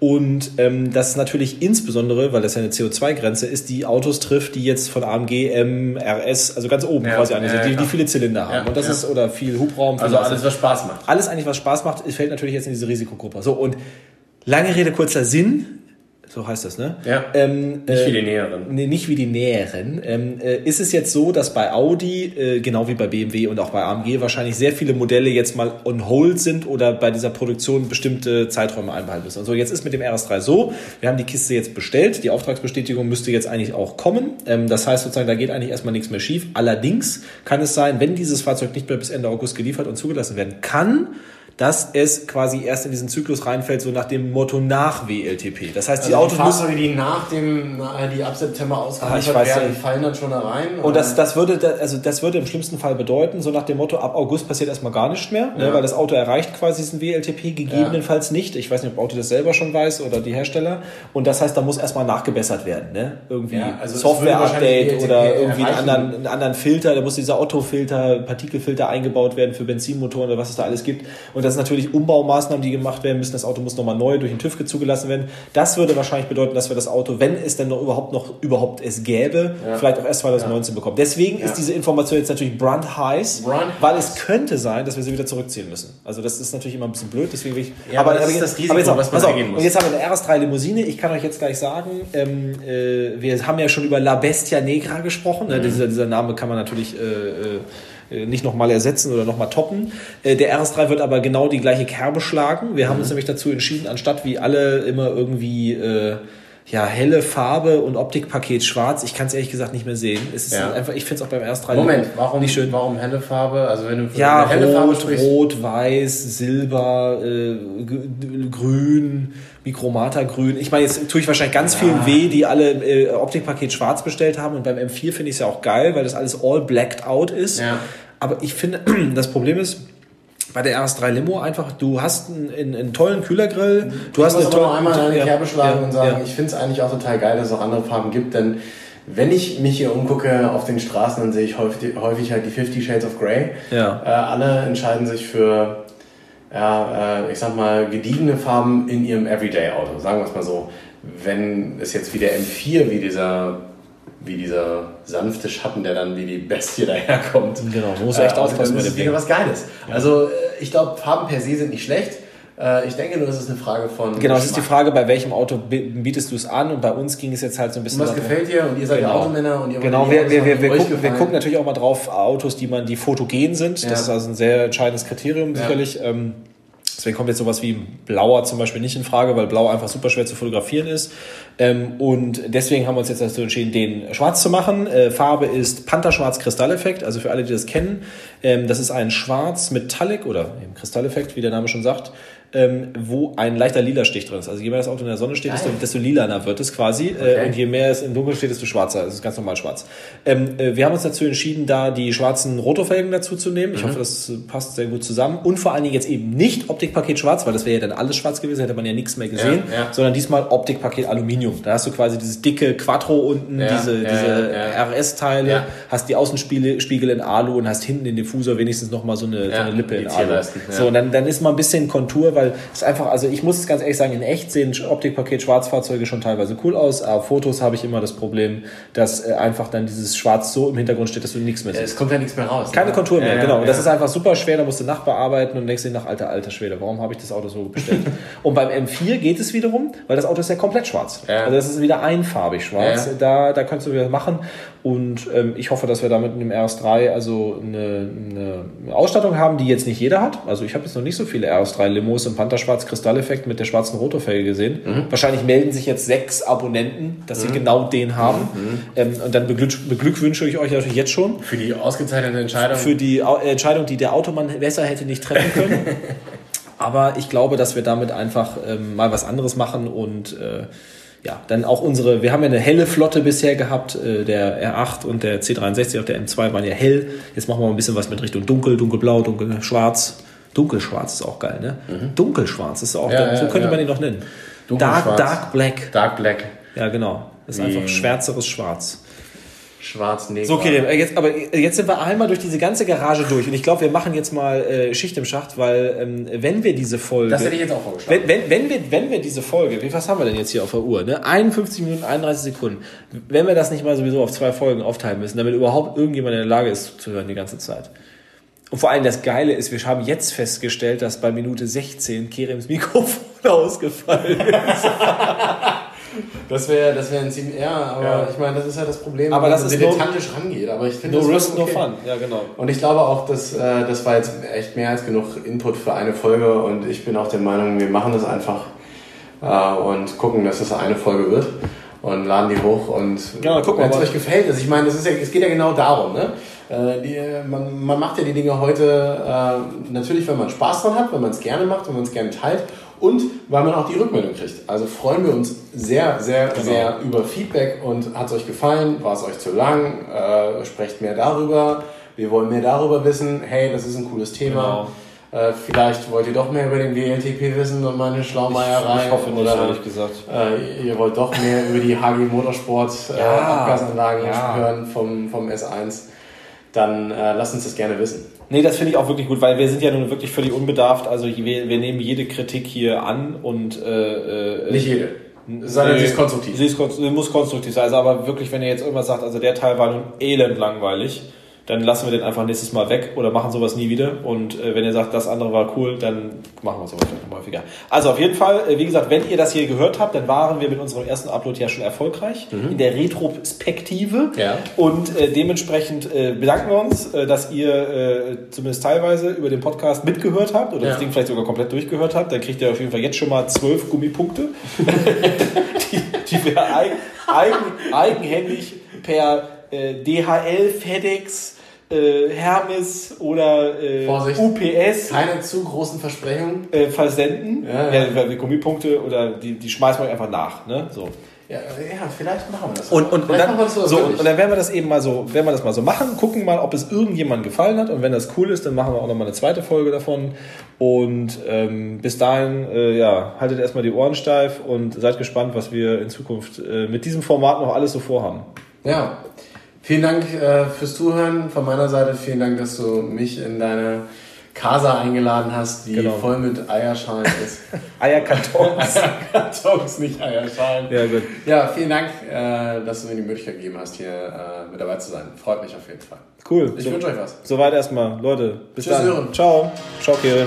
und ähm, das natürlich insbesondere, weil das ja eine CO2-Grenze ist, die Autos trifft, die jetzt von AMG, M, RS, also ganz oben ja, quasi an, ja, die, die viele Zylinder haben. und das ist, oder viel Hubraum. Viel also alles, was Spaß macht. Alles eigentlich, was Spaß macht, fällt natürlich jetzt in diese Risikogruppe. So, und lange Rede, kurzer Sinn so heißt das, ne? Ja. Ähm, nicht wie die Näheren. Nee, nicht wie die Näheren. Ähm, äh, ist es jetzt so, dass bei Audi, äh, genau wie bei BMW und auch bei AMG, wahrscheinlich sehr viele Modelle jetzt mal on hold sind oder bei dieser Produktion bestimmte Zeiträume einbehalten müssen? Also jetzt ist mit dem RS3 so, wir haben die Kiste jetzt bestellt, die Auftragsbestätigung müsste jetzt eigentlich auch kommen. Ähm, das heißt sozusagen, da geht eigentlich erstmal nichts mehr schief. Allerdings kann es sein, wenn dieses Fahrzeug nicht mehr bis Ende August geliefert und zugelassen werden kann, dass es quasi erst in diesen Zyklus reinfällt, so nach dem Motto nach WLTP. Das heißt, die also Autos die Fahrzeuge, die nach dem, die ab September ausgeliefert ah, werden, die fallen dann schon da rein. Und das, das würde, also das würde im schlimmsten Fall bedeuten, so nach dem Motto, ab August passiert erstmal gar nichts mehr, ne, ja. ne, weil das Auto erreicht quasi diesen WLTP, gegebenenfalls ja. nicht. Ich weiß nicht, ob Auto das selber schon weiß oder die Hersteller. Und das heißt, da muss erstmal nachgebessert werden, ne? Irgendwie ja, also Software-Update oder irgendwie einen anderen, einen anderen Filter, da muss dieser Otto-Filter, Partikelfilter eingebaut werden für Benzinmotoren oder was es da alles gibt. Und das sind natürlich Umbaumaßnahmen, die gemacht werden müssen. Das Auto muss nochmal neu durch den TÜV zugelassen werden. Das würde wahrscheinlich bedeuten, dass wir das Auto, wenn es denn noch überhaupt noch überhaupt es gäbe, ja. vielleicht auch erst 2019 ja. bekommen. Deswegen ja. ist diese Information jetzt natürlich brand heiß, brand weil heiß. es könnte sein, dass wir sie wieder zurückziehen müssen. Also das ist natürlich immer ein bisschen blöd. Deswegen will ich. Ja, aber, aber das ist das Risiko, jetzt, was man eingehen muss. Und jetzt haben wir eine RS3 Limousine. Ich kann euch jetzt gleich sagen, ähm, äh, wir haben ja schon über La Bestia Negra gesprochen. Mhm. Dieser, dieser Name kann man natürlich äh äh, nicht nochmal ersetzen oder nochmal toppen. Äh, der RS3 wird aber genau die gleiche Kerbe schlagen. Wir haben uns mhm. nämlich dazu entschieden, anstatt wie alle immer irgendwie äh, ja, helle Farbe und Optikpaket schwarz. Ich kann es ehrlich gesagt nicht mehr sehen. Es ist Ja. einfach, ich finde es auch beim R3 Moment, warum nicht schön. Warum helle Farbe? Also wenn du Ja, helle Farbe rot, sprichst, rot, weiß, silber, äh, grün, Mikromata grün. Ich meine, jetzt tue ich wahrscheinlich ganz vielen weh, die alle äh, Optikpaket schwarz bestellt haben. Und beim M4 finde ich es ja auch geil, weil das alles all blacked out ist. Ja. Aber ich finde, das Problem ist, bei der RS3 Limo einfach, du hast einen, einen, einen tollen Kühlergrill, du hast ich muss eine noch einmal in ja, Kerbe schlagen ja, und sagen, ja. ich finde es eigentlich auch total geil, dass es auch andere Farben gibt, denn wenn ich mich hier umgucke auf den Straßen, dann sehe ich häufig, häufig halt die 50 Shades of Grey. Ja. Äh, alle entscheiden sich für, ja, äh, ich sag mal, gediegene Farben in ihrem Everyday-Auto, sagen wir es mal so. Wenn es jetzt wie der M4, wie dieser, wie dieser sanfte Schatten, der dann wie die Bestie daherkommt. Genau, man muss echt aufpassen bei dem Ding. was Geiles. Also äh, ich glaube, Farben per se sind nicht schlecht. Äh, Ich denke nur, es ist eine Frage von. Genau, das ist die. Frage, bei welchem Auto bi- bietest du es an? Und bei uns ging es jetzt halt so ein bisschen Und was darum- gefällt dir? Und ihr seid ja Genau. Automänner und ihr wollt Genau, wir, wir, wir, wir, gucken, wir gucken natürlich auch mal drauf Autos, die man, die fotogen sind. Ja. Das ist also ein sehr entscheidendes Kriterium Ja. sicherlich. Ähm, Deswegen kommt jetzt sowas wie blauer zum Beispiel nicht in Frage, weil blau einfach super schwer zu fotografieren ist. Ähm, und deswegen haben wir uns jetzt dazu entschieden, den schwarz zu machen. Äh, Farbe ist Pantherschwarz Kristalleffekt. Also für alle, die das kennen, ähm, das ist ein Schwarz Metallic oder eben Kristalleffekt, wie der Name schon sagt, ähm, wo ein leichter lila Stich drin ist. Also je mehr das Auto in der Sonne steht, desto, desto lilaner wird es quasi. Okay. Äh, und je mehr es im Dunkeln steht, desto schwarzer. Das ist ganz normal schwarz. Ähm, äh, wir haben uns dazu entschieden, da die schwarzen Rotofelgen dazu zu nehmen. Mhm. Ich hoffe, das passt sehr gut zusammen. Und vor allen Dingen jetzt eben nicht Optikpaket schwarz, weil das wäre ja dann alles schwarz gewesen, hätte man ja nichts mehr gesehen, Ja, ja. sondern diesmal Optikpaket Aluminium. Da hast du quasi dieses dicke Quattro unten, Ja, diese, diese. RS-Teile, hast die Außenspiegel Spiegel in Alu und hast hinten den Diffusor wenigstens noch mal so eine, so eine Lippe in Alu. So, und dann, dann ist mal ein bisschen Kontur, weil es einfach, also ich muss es ganz ehrlich sagen, in echt sehen Optikpaket Schwarzfahrzeuge schon teilweise cool aus, aber auf Fotos habe ich immer das Problem, dass äh, einfach dann dieses Schwarz so im Hintergrund steht, dass du nichts mehr siehst. Es kommt ja nichts mehr raus. Keine ne? Kontur mehr, Ja, genau. Und das ja. ist einfach super schwer, da musst du nachbearbeiten und denkst dir nach alter, alter Schwede, warum habe ich das Auto so bestellt? und beim M4 geht es wiederum, weil das Auto ist ja komplett schwarz. Ja. Also das ist wieder einfarbig schwarz. Da, da kannst du wieder machen. Und ähm, ich hoffe, dass wir damit in dem RS3 also eine, eine Ausstattung haben, die jetzt nicht jeder hat. Also ich habe jetzt noch nicht so viele RS3 Limos im Pantherschwarz Kristalleffekt mit der schwarzen Rotofelge gesehen. Mhm. Wahrscheinlich melden sich jetzt sechs Abonnenten, dass sie genau den haben. Mhm. Ähm, und dann beglück, beglückwünsche ich euch natürlich jetzt schon Für die ausgezeichnete Entscheidung. für die äh, Entscheidung, die der Automann besser hätte nicht treffen können. Aber ich glaube, dass wir damit einfach ähm, mal was anderes machen und äh, ja, dann auch unsere, wir haben ja eine helle Flotte bisher gehabt, äh, der R8 und der C63 auf der M2 waren ja hell. Jetzt machen wir mal ein bisschen was mit Richtung dunkel, dunkelblau, dunkelschwarz. Dunkelschwarz ist auch geil, ne? Dunkelschwarz ist auch, Mhm. Ja, so ja, könnte ja. man ihn noch nennen. Dark, dark black. Dark Black. Ja, genau. Das ist Wie- einfach schwärzeres Schwarz. Schwarz, Neger. So, okay, äh, jetzt, aber jetzt sind wir einmal durch diese ganze Garage durch und ich glaube, wir machen jetzt mal äh, Schicht im Schacht, weil ähm, wenn wir diese Folge... Das hätte ich jetzt auch vorgeschlagen. wenn, wenn, wenn, wir, wenn wir diese Folge, wie was haben wir denn jetzt hier auf der Uhr? Ne? 51 Minuten, 31 Sekunden. Wenn wir das nicht mal sowieso auf zwei Folgen aufteilen müssen, damit überhaupt irgendjemand in der Lage ist zu hören die ganze Zeit. Und vor allem das Geile ist, wir haben jetzt festgestellt, dass bei Minute 16 Kerems Mikrofon ausgefallen ist. Das wäre das wär ein ziemlich. Ja, aber Ja. ich meine, das ist ja das Problem, Aber wenn das man ist dilettantisch rangeht. Aber ich finde No das risk, no okay. fun. Ja, genau. Und ich glaube auch, dass äh, das war jetzt echt mehr als genug Input für eine Folge und ich bin auch der Meinung, wir machen das einfach äh, und gucken, dass das eine Folge wird und laden die hoch und wir wenn es euch gefällt, also ich meine, das ist ja, es geht ja genau darum, ne? Äh, die, man, man macht ja die Dinge heute äh, natürlich, wenn man Spaß dran hat, wenn man es gerne macht, wenn man es gerne teilt und weil man auch die Rückmeldung kriegt. Also freuen wir uns sehr, sehr, Genau. sehr über Feedback und hat es euch gefallen, war es euch zu lang, äh, sprecht mehr darüber, wir wollen mehr darüber wissen, hey, das ist ein cooles Thema. Äh, vielleicht wollt ihr doch mehr über den WLTP wissen und meine Schlaumeierei. Ich hoffe nicht, oder, ehrlich gesagt. Äh, ihr wollt doch mehr über die HG Motorsport äh, Ja, Abgasanlagen ja. hören vom, vom S1. Dann äh, lasst uns das gerne wissen. Nee, das finde ich auch wirklich gut, weil wir sind ja nun wirklich völlig unbedarft. Also wir, wir nehmen jede Kritik hier an und äh, äh, Nicht jede. Sondern Nee, sie ist konstruktiv. Sie, ist, sie muss konstruktiv sein. Also aber wirklich, wenn ihr jetzt irgendwas sagt, also der Teil war nun elend langweilig, dann lassen wir den einfach nächstes Mal weg oder machen sowas nie wieder. Und äh, wenn ihr sagt, das andere war cool, dann machen wir sowas vielleicht noch häufiger. Also auf jeden Fall, äh, wie gesagt, wenn ihr das hier gehört habt, dann waren wir mit unserem ersten Upload ja schon erfolgreich in der Retrospektive. Ja. Und äh, dementsprechend äh, bedanken wir uns, äh, dass ihr äh, zumindest teilweise über den Podcast mitgehört habt oder das Ja. Ding vielleicht sogar komplett durchgehört habt. Dann kriegt ihr auf jeden Fall jetzt schon mal zwölf Gummipunkte. die, die wir eigen, eigen, eigenhändig per DHL, FedEx, äh, Hermes oder äh. UPS Keine zu großen Versprechungen. äh, versenden. Ja, Ja, ja. Gummipunkte oder die, die schmeißen wir einfach nach. Ne? So. Ja, ja, vielleicht machen wir das. Und, und, und, dann, machen wir das so, und dann werden wir das eben mal so, werden wir das mal so machen, gucken mal, ob es irgendjemandem gefallen hat und wenn das cool ist, dann machen wir auch nochmal eine zweite Folge davon und ähm, bis dahin, äh, ja, haltet erstmal die Ohren steif und seid gespannt, was wir in Zukunft äh, mit diesem Format noch alles so vorhaben. Ja, vielen Dank äh, fürs Zuhören. Von meiner Seite vielen Dank, dass du mich in deine Casa eingeladen hast, die Genau. voll mit Eierschalen ist. Eierkartons. Kartons, nicht Eierschalen. ja, gut. Ja, vielen Dank, äh, dass du mir die Möglichkeit gegeben hast, hier äh, mit dabei zu sein. Freut mich auf jeden Fall. Cool. Ich so, wünsche euch was. Soweit erstmal. Leute, bis Tschüss, dann. Sören. Ciao. Ciao, Kevin.